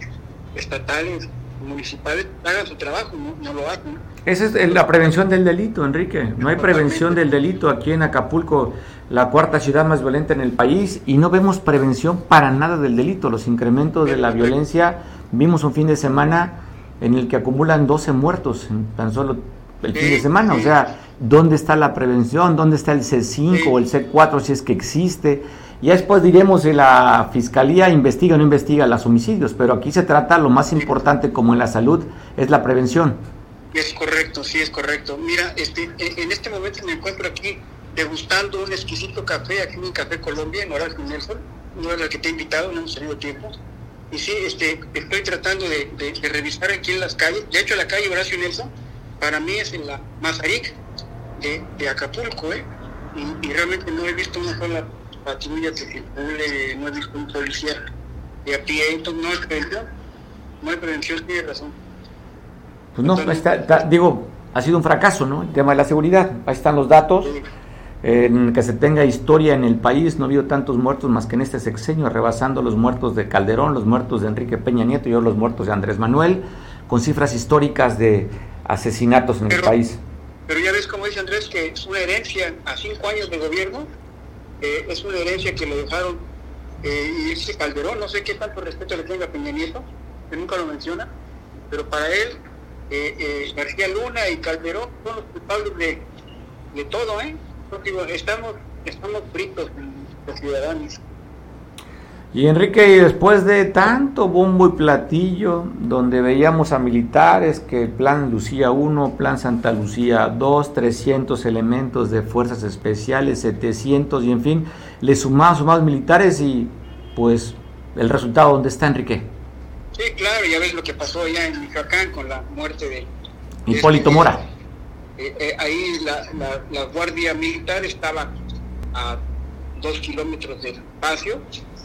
Speaker 5: estatales, municipales hagan su trabajo, no, lo hacen.
Speaker 2: Esa es la prevención del delito, Enrique. No hay prevención del delito aquí en Acapulco, la cuarta ciudad más violenta en el país, y no vemos prevención para nada del delito. Los incrementos de la violencia, vimos un fin de semana en el que acumulan 12 muertos en tan solo el fin de semana. O sea, ¿dónde está la prevención? ¿Dónde está el C5 o el C4 si es que existe? Y después diremos si la fiscalía investiga o no investiga los homicidios, pero aquí se trata lo más importante como en la salud es la prevención.
Speaker 5: Es correcto, sí es correcto. Mira, este, en este momento me encuentro aquí degustando un exquisito café, aquí en un Café Colombia, en Horacio Nelson, no es el que te he invitado, no hemos tenido tiempo. Y sí, este, estoy tratando de, revisar aquí en las calles. De hecho, la calle Horacio Nelson, para mí es en la Mazaric de, Acapulco, ¿eh? Y, y realmente no he visto una sola patrulla que circule, no visto un policía de a pie, entonces no hay prevención, no hay prevención, tiene razón.
Speaker 2: Pues no, está, digo, ha sido un fracaso, ¿no? El tema de la seguridad, ahí están los datos. En que se tenga historia en el país, no ha habido tantos muertos más que en este sexenio, rebasando los muertos de Calderón, los muertos de Enrique Peña Nieto y los muertos de Andrés Manuel, con cifras históricas de asesinatos en el país.
Speaker 5: Pero ya ves, como dice Andrés, que es una herencia a cinco años de gobierno es una herencia que le dejaron eh, y dice Calderón, no sé qué tanto respeto le tenga a Peña Nieto, que nunca lo menciona, pero para él eh, eh, García Luna y Calderón son los culpables de, de todo, ¿eh? estamos, estamos fritos los ciudadanos.
Speaker 2: Y Enrique, y después de tanto bombo y platillo, donde veíamos a militares que el plan Lucía 1, plan Santa Lucía 2, 300 elementos de fuerzas especiales, 700 y en fin, le sumamos, sumamos militares y pues el resultado, ¿dónde está Enrique?
Speaker 5: Sí, claro, ya ves lo que pasó allá en Michoacán con la muerte de...
Speaker 2: Hipólito este, Mora.
Speaker 5: Eh, eh, ahí la, la Guardia Militar estaba a dos kilómetros del espacio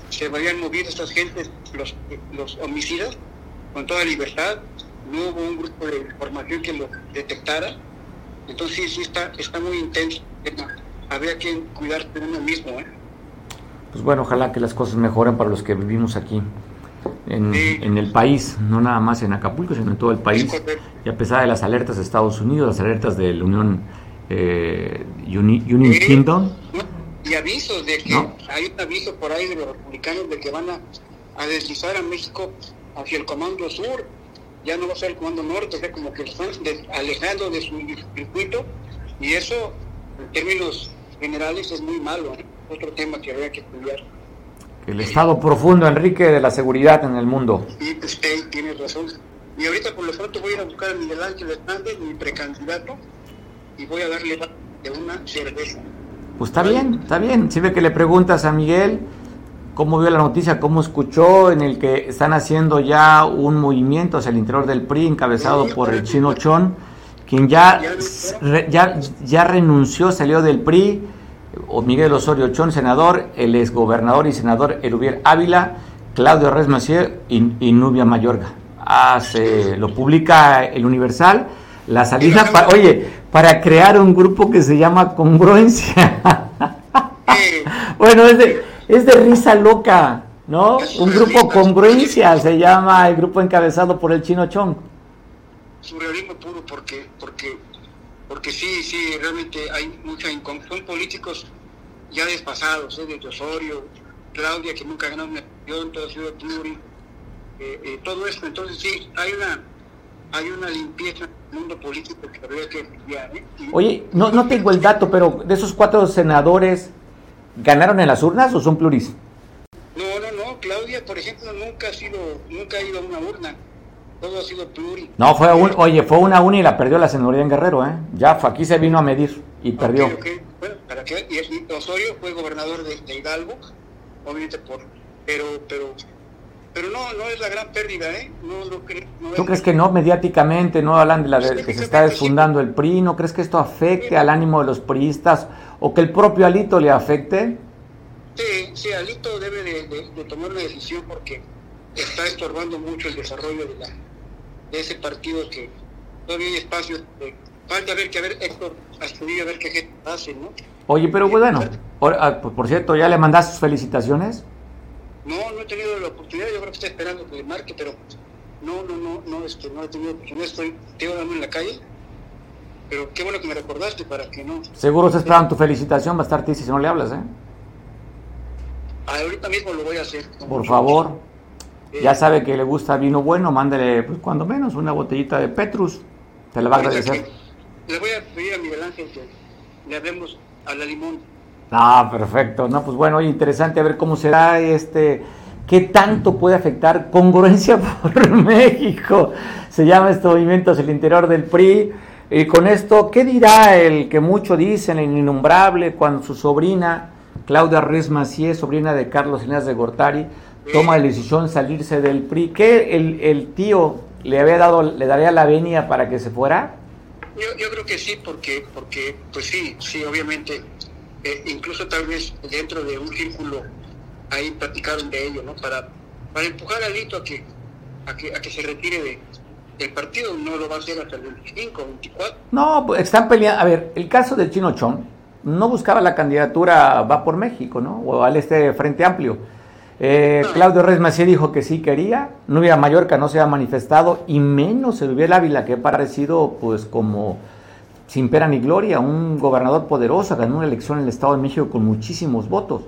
Speaker 5: se habían movido estas gentes, los, los homicidas, con toda libertad, no hubo un grupo de información que lo detectara, entonces sí, está, está muy intenso habría que cuidar de uno mismo. ¿eh?
Speaker 2: Pues bueno, ojalá que las cosas mejoren para los que vivimos aquí. En, en, el país, no nada más en Acapulco, sino en todo el país. Y a pesar de las alertas de Estados Unidos, las alertas de la Unión eh, Union Kingdom,
Speaker 5: y avisos de que hay un aviso por ahí de los republicanos de que van a, deslizar a México hacia el Comando Sur, ya no va a ser el Comando Norte, o sea, como que están alejando de su circuito, y eso, en términos generales, es muy malo, ¿eh? otro tema que habría que estudiar.
Speaker 2: El estado profundo, Enrique, de la seguridad en el mundo.
Speaker 5: Sí, usted tiene razón. Y ahorita por lo pronto voy a ir a buscar a Miguel Ángel Hernández, mi precandidato, y voy a darle de una cerveza.
Speaker 2: Pues está bien, está bien. Si ve que le preguntas a Miguel cómo vio la noticia, cómo escuchó, en el que están haciendo ya un movimiento hacia el interior del PRI encabezado por el chino Chon, quien ya, ya, ya renunció, salió del PRI, o Miguel Osorio Chon, senador, el exgobernador y senador Erubier Ávila, Claudio Res Macier y, Nubia Mayorga. Ah, lo publica el Universal. La salida, oye, para crear un grupo que se llama Congruencia. bueno, es de, es de risa loca, ¿no? un grupo Congruencia se llama el grupo encabezado por el Chino Chong.
Speaker 5: Surrealismo puro porque, porque, porque sí, sí, realmente hay mucha son políticos ya despasados, ¿eh? de Osorio, Claudia que nunca ganó una elección, todo ha sido pluri, eh, eh, todo esto, entonces sí, hay una hay una limpieza en el mundo político que habría que ¿eh?
Speaker 2: Oye, no, no tengo el dato, pero de esos cuatro senadores, ¿ganaron en las urnas o son pluris?
Speaker 5: No, no, no. Claudia, por ejemplo, nunca ha sido, nunca ha ido a una urna. Todo ha sido pluri.
Speaker 2: No, fue un, oye, fue una urna y la perdió la senaduría en Guerrero, ¿eh? Ya, aquí se vino a medir y perdió.
Speaker 5: Bueno, ¿para qué? Y Osorio fue gobernador de, Hidalgo, obviamente por... Pero, pero pero no, no es la gran pérdida, ¿eh? No, no,
Speaker 2: ¿Tú crees que no mediáticamente, no hablan de la que se está desfundando el PRI? ¿No crees que esto afecte al ánimo de los priistas o que el propio Alito le afecte?
Speaker 5: Sí, sí, Alito debe de, tomar una decisión porque está estorbando mucho el desarrollo de, la, de ese partido que todavía hay espacio. falta ver que a ver Héctor Astudillo a ver qué gente hace, ¿no?
Speaker 2: Oye, pero bueno, ah, por, por cierto, ¿ya le mandas sus felicitaciones?
Speaker 5: No, no he tenido la oportunidad, yo creo que está esperando que le marque, pero no, no, no, no, este, no he tenido oportunidad, estoy, dando en la calle, pero qué bueno que me recordaste para que no.
Speaker 2: Seguro se esperan tu felicitación, va a estar si no le hablas, ¿eh?
Speaker 5: Ahorita mismo lo voy a hacer.
Speaker 2: Por favor. Ya sabe que le gusta vino bueno, mándele, pues cuando menos, una botellita de Petrus. Te le va a agradecer.
Speaker 5: Le voy a pedir a Miguel Ángel que le hablemos a la limón.
Speaker 2: Ah, perfecto. No, pues bueno, interesante a ver cómo será este, qué tanto puede afectar congruencia (laughs) por México. Se llama este movimiento el interior del PRI. Y con esto, ¿qué dirá el que mucho dicen, el innombrable, cuando su sobrina, Claudia Ruiz Macié, sobrina de Carlos Inés de Gortari, toma la decisión salirse del PRI? ¿Qué el, el tío le había dado, le daría la venia para que se fuera?
Speaker 5: Yo, yo creo que sí, porque, porque, pues sí, sí, obviamente eh, incluso tal vez dentro de un círculo ahí platicaron de ello, ¿no? Para, para empujar a Lito a que, a que, a que se retire de, del partido, no lo va a hacer hasta el 25, 24.
Speaker 2: No, pues están peleando, a ver, el caso del Chino Chón no buscaba la candidatura va por México, ¿no? O al este Frente Amplio. Eh, Claudio Reyes Macié dijo que sí quería, Nubia Mallorca no se ha manifestado y menos el Luis Ávila que ha parecido pues como sin pera ni gloria, un gobernador poderoso, ganó una elección en el Estado de México con muchísimos votos.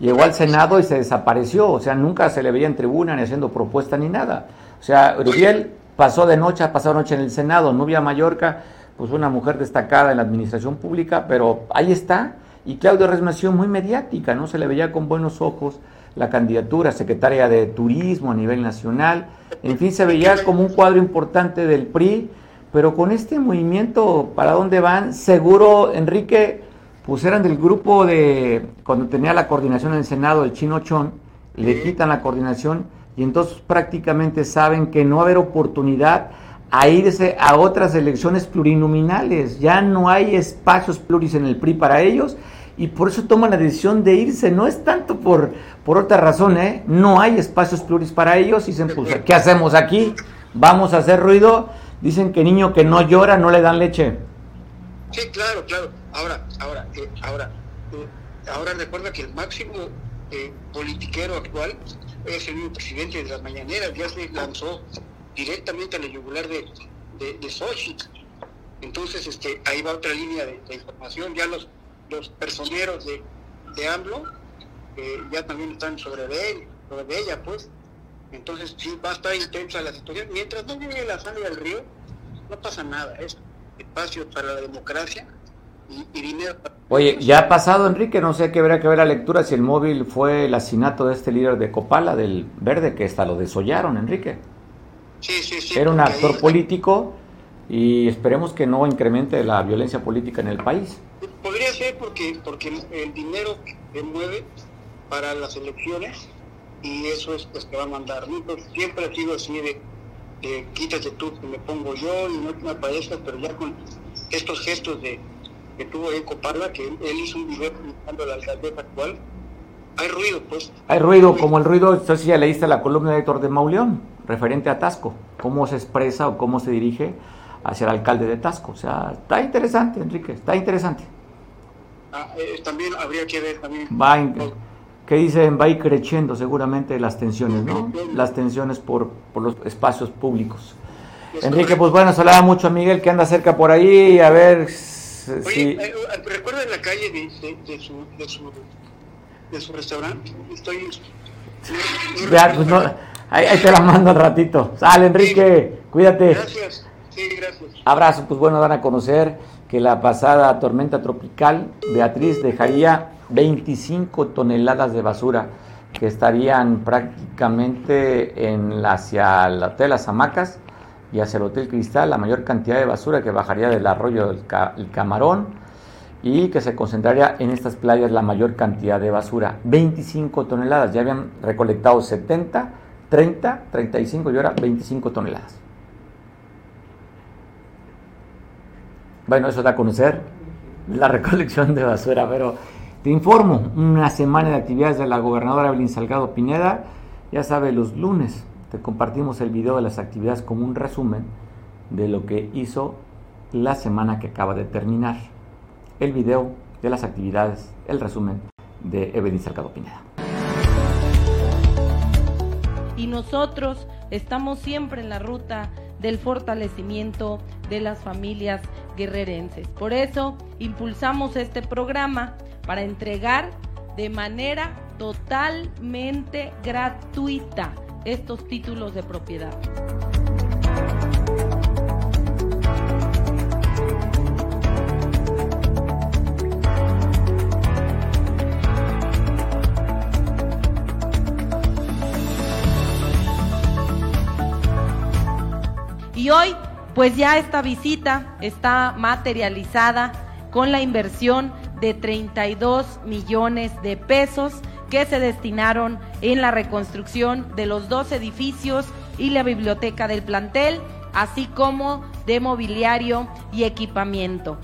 Speaker 2: Llegó al Senado y se desapareció, o sea, nunca se le veía en tribuna ni haciendo propuesta ni nada. O sea, Uriel pasó de noche, ha pasado noche en el Senado, Nubia Mallorca, pues una mujer destacada en la administración pública, pero ahí está. Y Claudia Resmació muy mediática, ¿no? Se le veía con buenos ojos la candidatura secretaria de Turismo a nivel nacional. En fin, se veía como un cuadro importante del PRI pero con este movimiento, ¿para dónde van? Seguro, Enrique, pues eran del grupo de, cuando tenía la coordinación en el Senado, el Chino Chon, le quitan la coordinación y entonces prácticamente saben que no va a haber oportunidad a irse a otras elecciones plurinominales. Ya no hay espacios pluris en el PRI para ellos y por eso toman la decisión de irse. No es tanto por, por otra razón, ¿eh? No hay espacios pluris para ellos y dicen, pues, ¿qué hacemos aquí? Vamos a hacer ruido Dicen que niño que no llora no le dan leche.
Speaker 5: Sí, claro, claro. Ahora, ahora, eh, ahora, eh, ahora recuerda que el máximo eh, politiquero actual es el presidente de las mañaneras, ya se lanzó directamente a la yugular de, de, Sochi. Entonces, este, ahí va otra línea de, información. Ya los, los personeros de, de AMLO ya también están sobre, de, sobre ella, pues. Entonces, sí, va a estar intensa la situación. Mientras no llegue la sangre del río, no pasa nada. Es espacio para la democracia y, dinero para...
Speaker 2: Oye, ya ha pasado, Enrique, no sé qué habrá que ver la lectura si el móvil fue el asesinato de este líder de Copala, del Verde, que hasta lo desollaron, Enrique.
Speaker 5: Sí, sí, sí.
Speaker 2: Era un actor político y esperemos que no incremente la violencia política en el país.
Speaker 5: Podría ser porque, porque el dinero que mueve para las elecciones y eso es pues que va a mandar. siempre ha sido así de, quítate tú, que me pongo yo y no me aparezcas, pero ya con estos gestos de que tuvo Eco Parla, que él, hizo un video comentando la alcaldesa actual, hay ruido, pues.
Speaker 2: Hay ruido, como el ruido, no sé si ya leíste la columna de Héctor de Mauleón, referente a Tasco, cómo se expresa o cómo se dirige hacia el alcalde de Tasco. O sea, está interesante, Enrique, está interesante.
Speaker 5: Ah, eh, también habría que ver también.
Speaker 2: Va que dicen va a ir creciendo seguramente las tensiones, ¿no? Las tensiones por, por los espacios públicos. Enrique, pues bueno, saludaba mucho a Miguel que anda cerca por ahí, a ver si...
Speaker 5: Oye, eh, recuerda en la calle de, de, su, de, su, de su restaurante, estoy...
Speaker 2: pues no, ahí, te la mando al ratito. Sale, Enrique, cuídate.
Speaker 5: Gracias, sí, gracias.
Speaker 2: Abrazo, pues bueno, dan a conocer que la pasada tormenta tropical Beatriz dejaría 25 toneladas de basura que estarían prácticamente en hacia el Hotel Las Hamacas y hacia el Hotel Cristal, la mayor cantidad de basura que bajaría del arroyo del Camarón y que se concentraría en estas playas la mayor cantidad de basura, 25 toneladas, ya habían recolectado 70, 30, 35 y ahora 25 toneladas. Bueno, eso da a conocer la (laughs) recolección de basura, pero te informo, una semana de actividades de la gobernadora Evelyn Salgado Pineda, ya sabe, los lunes te compartimos el video de las actividades como un resumen de lo que hizo la semana que acaba de terminar. El video de las actividades, el resumen de Evelyn Salgado Pineda.
Speaker 6: Y nosotros estamos siempre en la ruta del fortalecimiento de las familias guerrerenses. Por eso impulsamos este programa para entregar de manera totalmente gratuita estos títulos de propiedad. Y hoy, pues ya esta visita está materializada con la inversión de 32 millones de pesos que se destinaron en la reconstrucción de los dos edificios y la biblioteca del plantel, así como de mobiliario y equipamiento.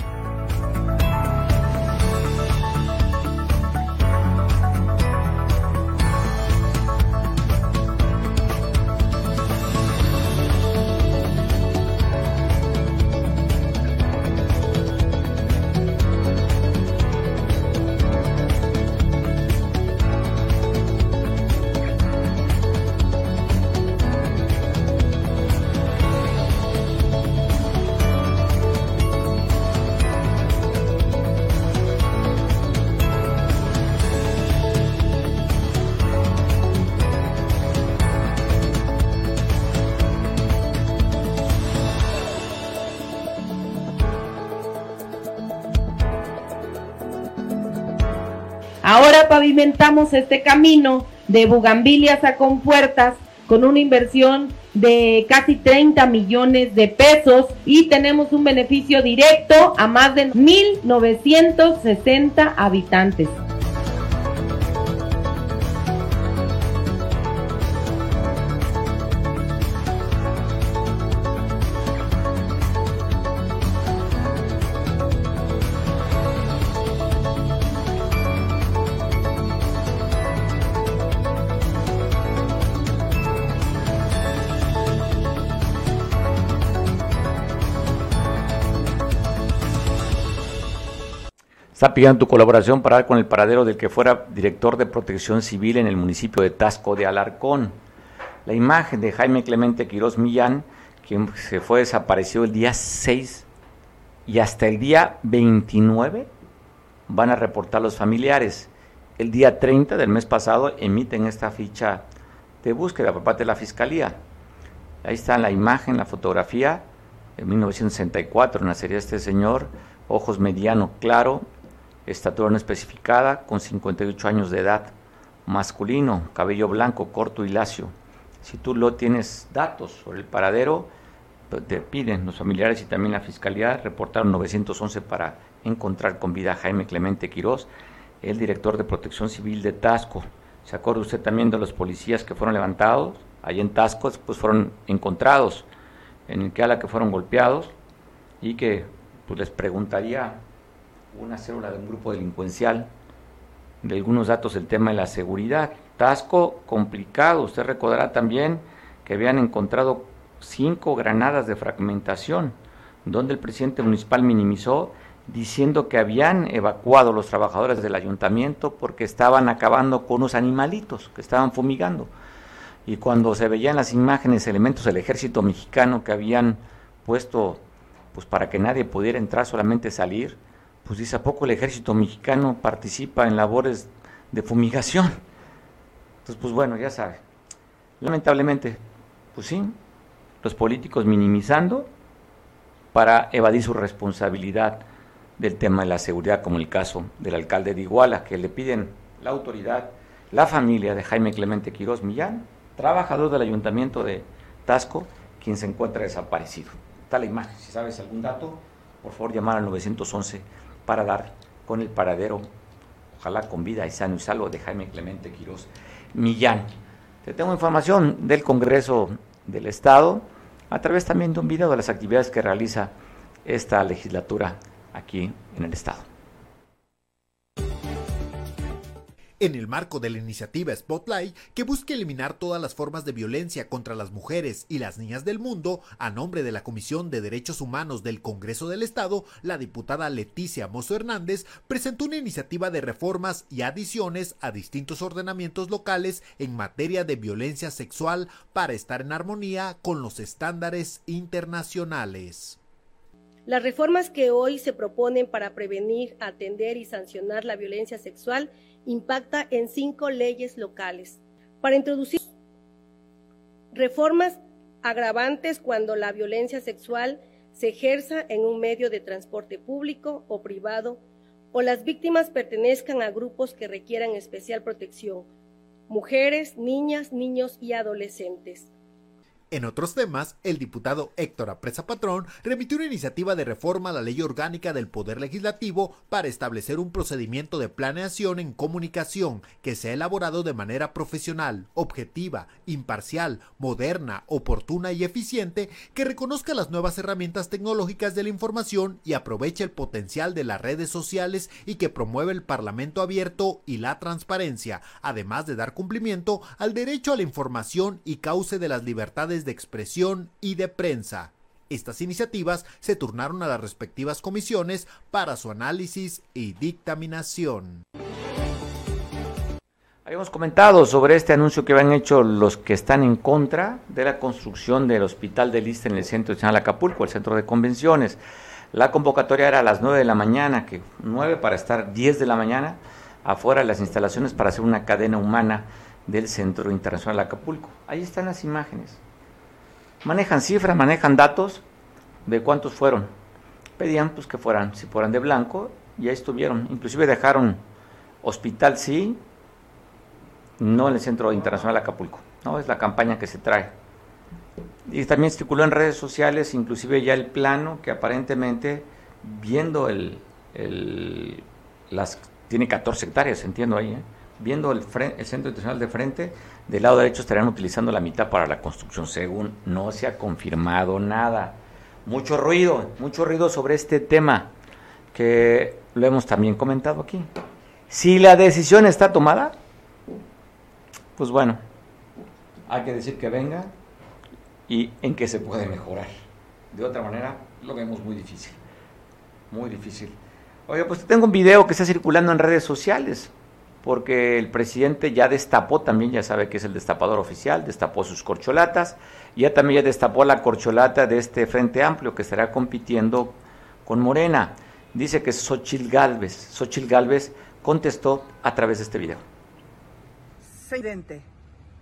Speaker 6: Pavimentamos este camino de Bugambilias a Compuertas con una inversión de casi 30 millones de pesos y tenemos un beneficio directo a más de 1.960 habitantes.
Speaker 2: Está pidiendo tu colaboración para dar con el paradero del que fuera director de protección civil en el municipio de Tasco de Alarcón. La imagen de Jaime Clemente Quirós Millán, quien se fue desaparecido el día 6 y hasta el día 29 van a reportar los familiares. El día 30 del mes pasado emiten esta ficha de búsqueda por parte de la Fiscalía. Ahí está la imagen, la fotografía, en 1964 nacería este señor, ojos mediano claro, estatura no especificada, con 58 años de edad, masculino, cabello blanco, corto y lacio. Si tú lo tienes datos sobre el paradero, pues, te piden los familiares y también la fiscalía reportaron 911 para encontrar con vida a Jaime Clemente Quirós, el director de Protección Civil de Tasco. ¿Se acuerda usted también de los policías que fueron levantados? Allí en Tasco, pues fueron encontrados en el que a la que fueron golpeados y que pues les preguntaría una célula de un grupo delincuencial, de algunos datos del tema de la seguridad. Tasco complicado, usted recordará también que habían encontrado cinco granadas de fragmentación, donde el presidente municipal minimizó diciendo que habían evacuado los trabajadores del ayuntamiento porque estaban acabando con unos animalitos que estaban fumigando. Y cuando se veían las imágenes, elementos del ejército mexicano que habían puesto pues para que nadie pudiera entrar, solamente salir, pues dice, ¿a poco el ejército mexicano participa en labores de fumigación? Entonces, pues bueno, ya sabe. Lamentablemente, pues sí, los políticos minimizando para evadir su responsabilidad del tema de la seguridad, como el caso del alcalde de Iguala, que le piden la autoridad, la familia de Jaime Clemente Quirós Millán, trabajador del ayuntamiento de Tasco, quien se encuentra desaparecido. Está la imagen, si sabes algún dato, por favor llamar al 911 para dar con el paradero, ojalá con vida y sano y salvo, de Jaime Clemente Quirós Millán. Te tengo información del Congreso del Estado a través también de un video de las actividades que realiza esta legislatura aquí en el Estado.
Speaker 7: En el marco de la iniciativa Spotlight que busca eliminar todas las formas de violencia contra las mujeres y las niñas del mundo, a nombre de la Comisión de Derechos Humanos del Congreso del Estado, la diputada Leticia Mozo Hernández presentó una iniciativa de reformas y adiciones a distintos ordenamientos locales en materia de violencia sexual para estar en armonía con los estándares internacionales.
Speaker 8: Las reformas que hoy se proponen para prevenir, atender y sancionar la violencia sexual impacta en cinco leyes locales. Para introducir reformas agravantes cuando la violencia sexual se ejerza en un medio de transporte público o privado o las víctimas pertenezcan a grupos que requieran especial protección, mujeres, niñas, niños y adolescentes.
Speaker 7: En otros temas, el diputado Héctor Apresa Patrón remitió una iniciativa de reforma a la ley orgánica del Poder Legislativo para establecer un procedimiento de planeación en comunicación que sea elaborado de manera profesional, objetiva, imparcial, moderna, oportuna y eficiente, que reconozca las nuevas herramientas tecnológicas de la información y aproveche el potencial de las redes sociales y que promueva el Parlamento abierto y la transparencia, además de dar cumplimiento al derecho a la información y cauce de las libertades de expresión y de prensa. Estas iniciativas se turnaron a las respectivas comisiones para su análisis y dictaminación.
Speaker 2: Habíamos comentado sobre este anuncio que habían hecho los que están en contra de la construcción del Hospital de Lista en el Centro Nacional Acapulco, el centro de convenciones. La convocatoria era a las 9 de la mañana, que 9 para estar 10 de la mañana afuera de las instalaciones para hacer una cadena humana del Centro Internacional Acapulco. Ahí están las imágenes manejan cifras, manejan datos de cuántos fueron. Pedían pues que fueran, si fueran de blanco, y ahí estuvieron. Inclusive dejaron hospital sí, no en el Centro Internacional Acapulco. No, es la campaña que se trae. Y también circuló en redes sociales, inclusive ya el plano que aparentemente, viendo el, las tiene 14 hectáreas, entiendo ahí, ¿eh? viendo el, el Centro Internacional de frente, del lado derecho estarían utilizando la mitad para la construcción, según no se ha confirmado nada. Mucho ruido, mucho ruido sobre este tema, que lo hemos también comentado aquí. Si la decisión está tomada, pues bueno, hay que decir que venga y en que se puede mejorar. De otra manera, lo vemos muy difícil. Muy difícil. Oye, pues tengo un video que está circulando en redes sociales porque el presidente ya destapó también, ya sabe que es el destapador oficial, destapó sus corcholatas, ya también ya destapó la corcholata de este Frente Amplio que estará compitiendo con Morena. Dice que Xochil Gálvez, Xochil Gálvez contestó a través de este video.
Speaker 9: Presidente,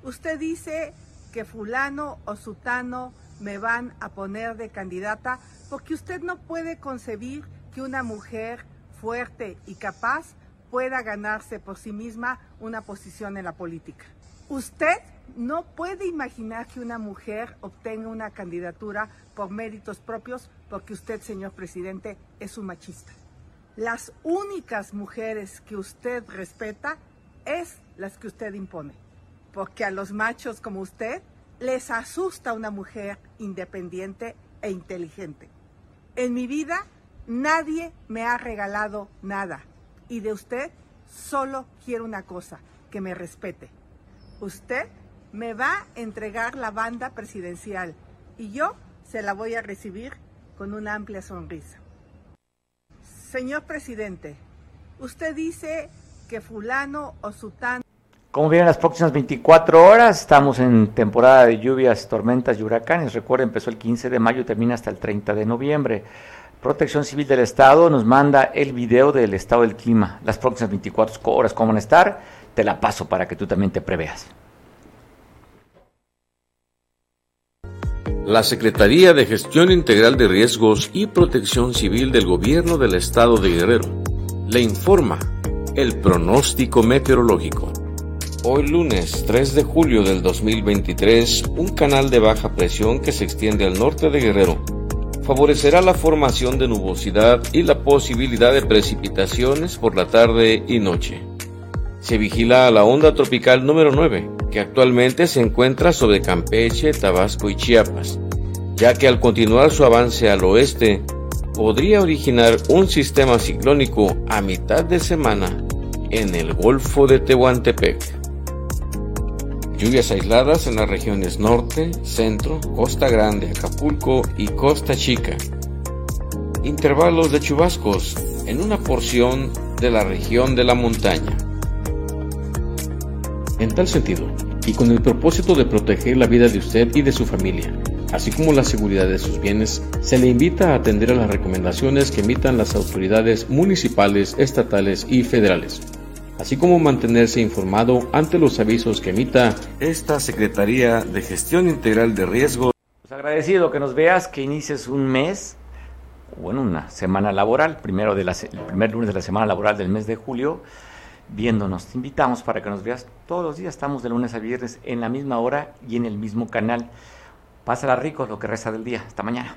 Speaker 9: usted dice que fulano o sutano me van a poner de candidata porque usted no puede concebir que una mujer fuerte y capaz pueda ganarse por sí misma una posición en la política. Usted no puede imaginar que una mujer obtenga una candidatura por méritos propios porque usted, señor presidente, es un machista. Las únicas mujeres que usted respeta es las que usted impone, porque a los machos como usted les asusta una mujer independiente e inteligente. En mi vida nadie me ha regalado nada y de usted solo quiero una cosa, que me respete. Usted me va a entregar la banda presidencial y yo se la voy a recibir con una amplia sonrisa. Señor presidente, usted dice que fulano o sutano...
Speaker 2: Como vienen las próximas 24 horas, estamos en temporada de lluvias, tormentas y huracanes. Recuerden, empezó el 15 de mayo y termina hasta el 30 de noviembre. Protección Civil del Estado nos manda el video del estado del clima, las próximas 24 horas, cómo van a estar. Te la paso para que tú también te preveas.
Speaker 10: La Secretaría de Gestión Integral de Riesgos y Protección Civil del Gobierno del Estado de Guerrero le informa el pronóstico meteorológico. Hoy lunes 3 de julio del 2023, un canal de baja presión que se extiende al norte de Guerrero favorecerá la formación de nubosidad y la posibilidad de precipitaciones por la tarde y noche. Se vigila a la onda tropical número 9 que actualmente se encuentra sobre Campeche, Tabasco y Chiapas, ya que al continuar su avance al oeste, podría originar un sistema ciclónico a mitad de semana en el Golfo de Tehuantepec. Lluvias aisladas en las regiones norte, centro, Costa Grande, Acapulco y Costa Chica. Intervalos de chubascos en una porción de la región de la montaña. En tal sentido, y con el propósito de proteger la vida de usted y de su familia, así como la seguridad de sus bienes, se le invita a atender a las recomendaciones que emitan las autoridades municipales, estatales y federales así como mantenerse informado ante los avisos que emita esta Secretaría de Gestión Integral de Riesgos.
Speaker 2: Pues agradecido que nos veas, que inicies un mes, bueno, una semana laboral, primero de la, el primer lunes de la semana laboral del mes de julio, viéndonos. Te invitamos para que nos veas todos los días, estamos de lunes a viernes en la misma hora y en el mismo canal. Pásala rico lo que resta del día. Hasta mañana.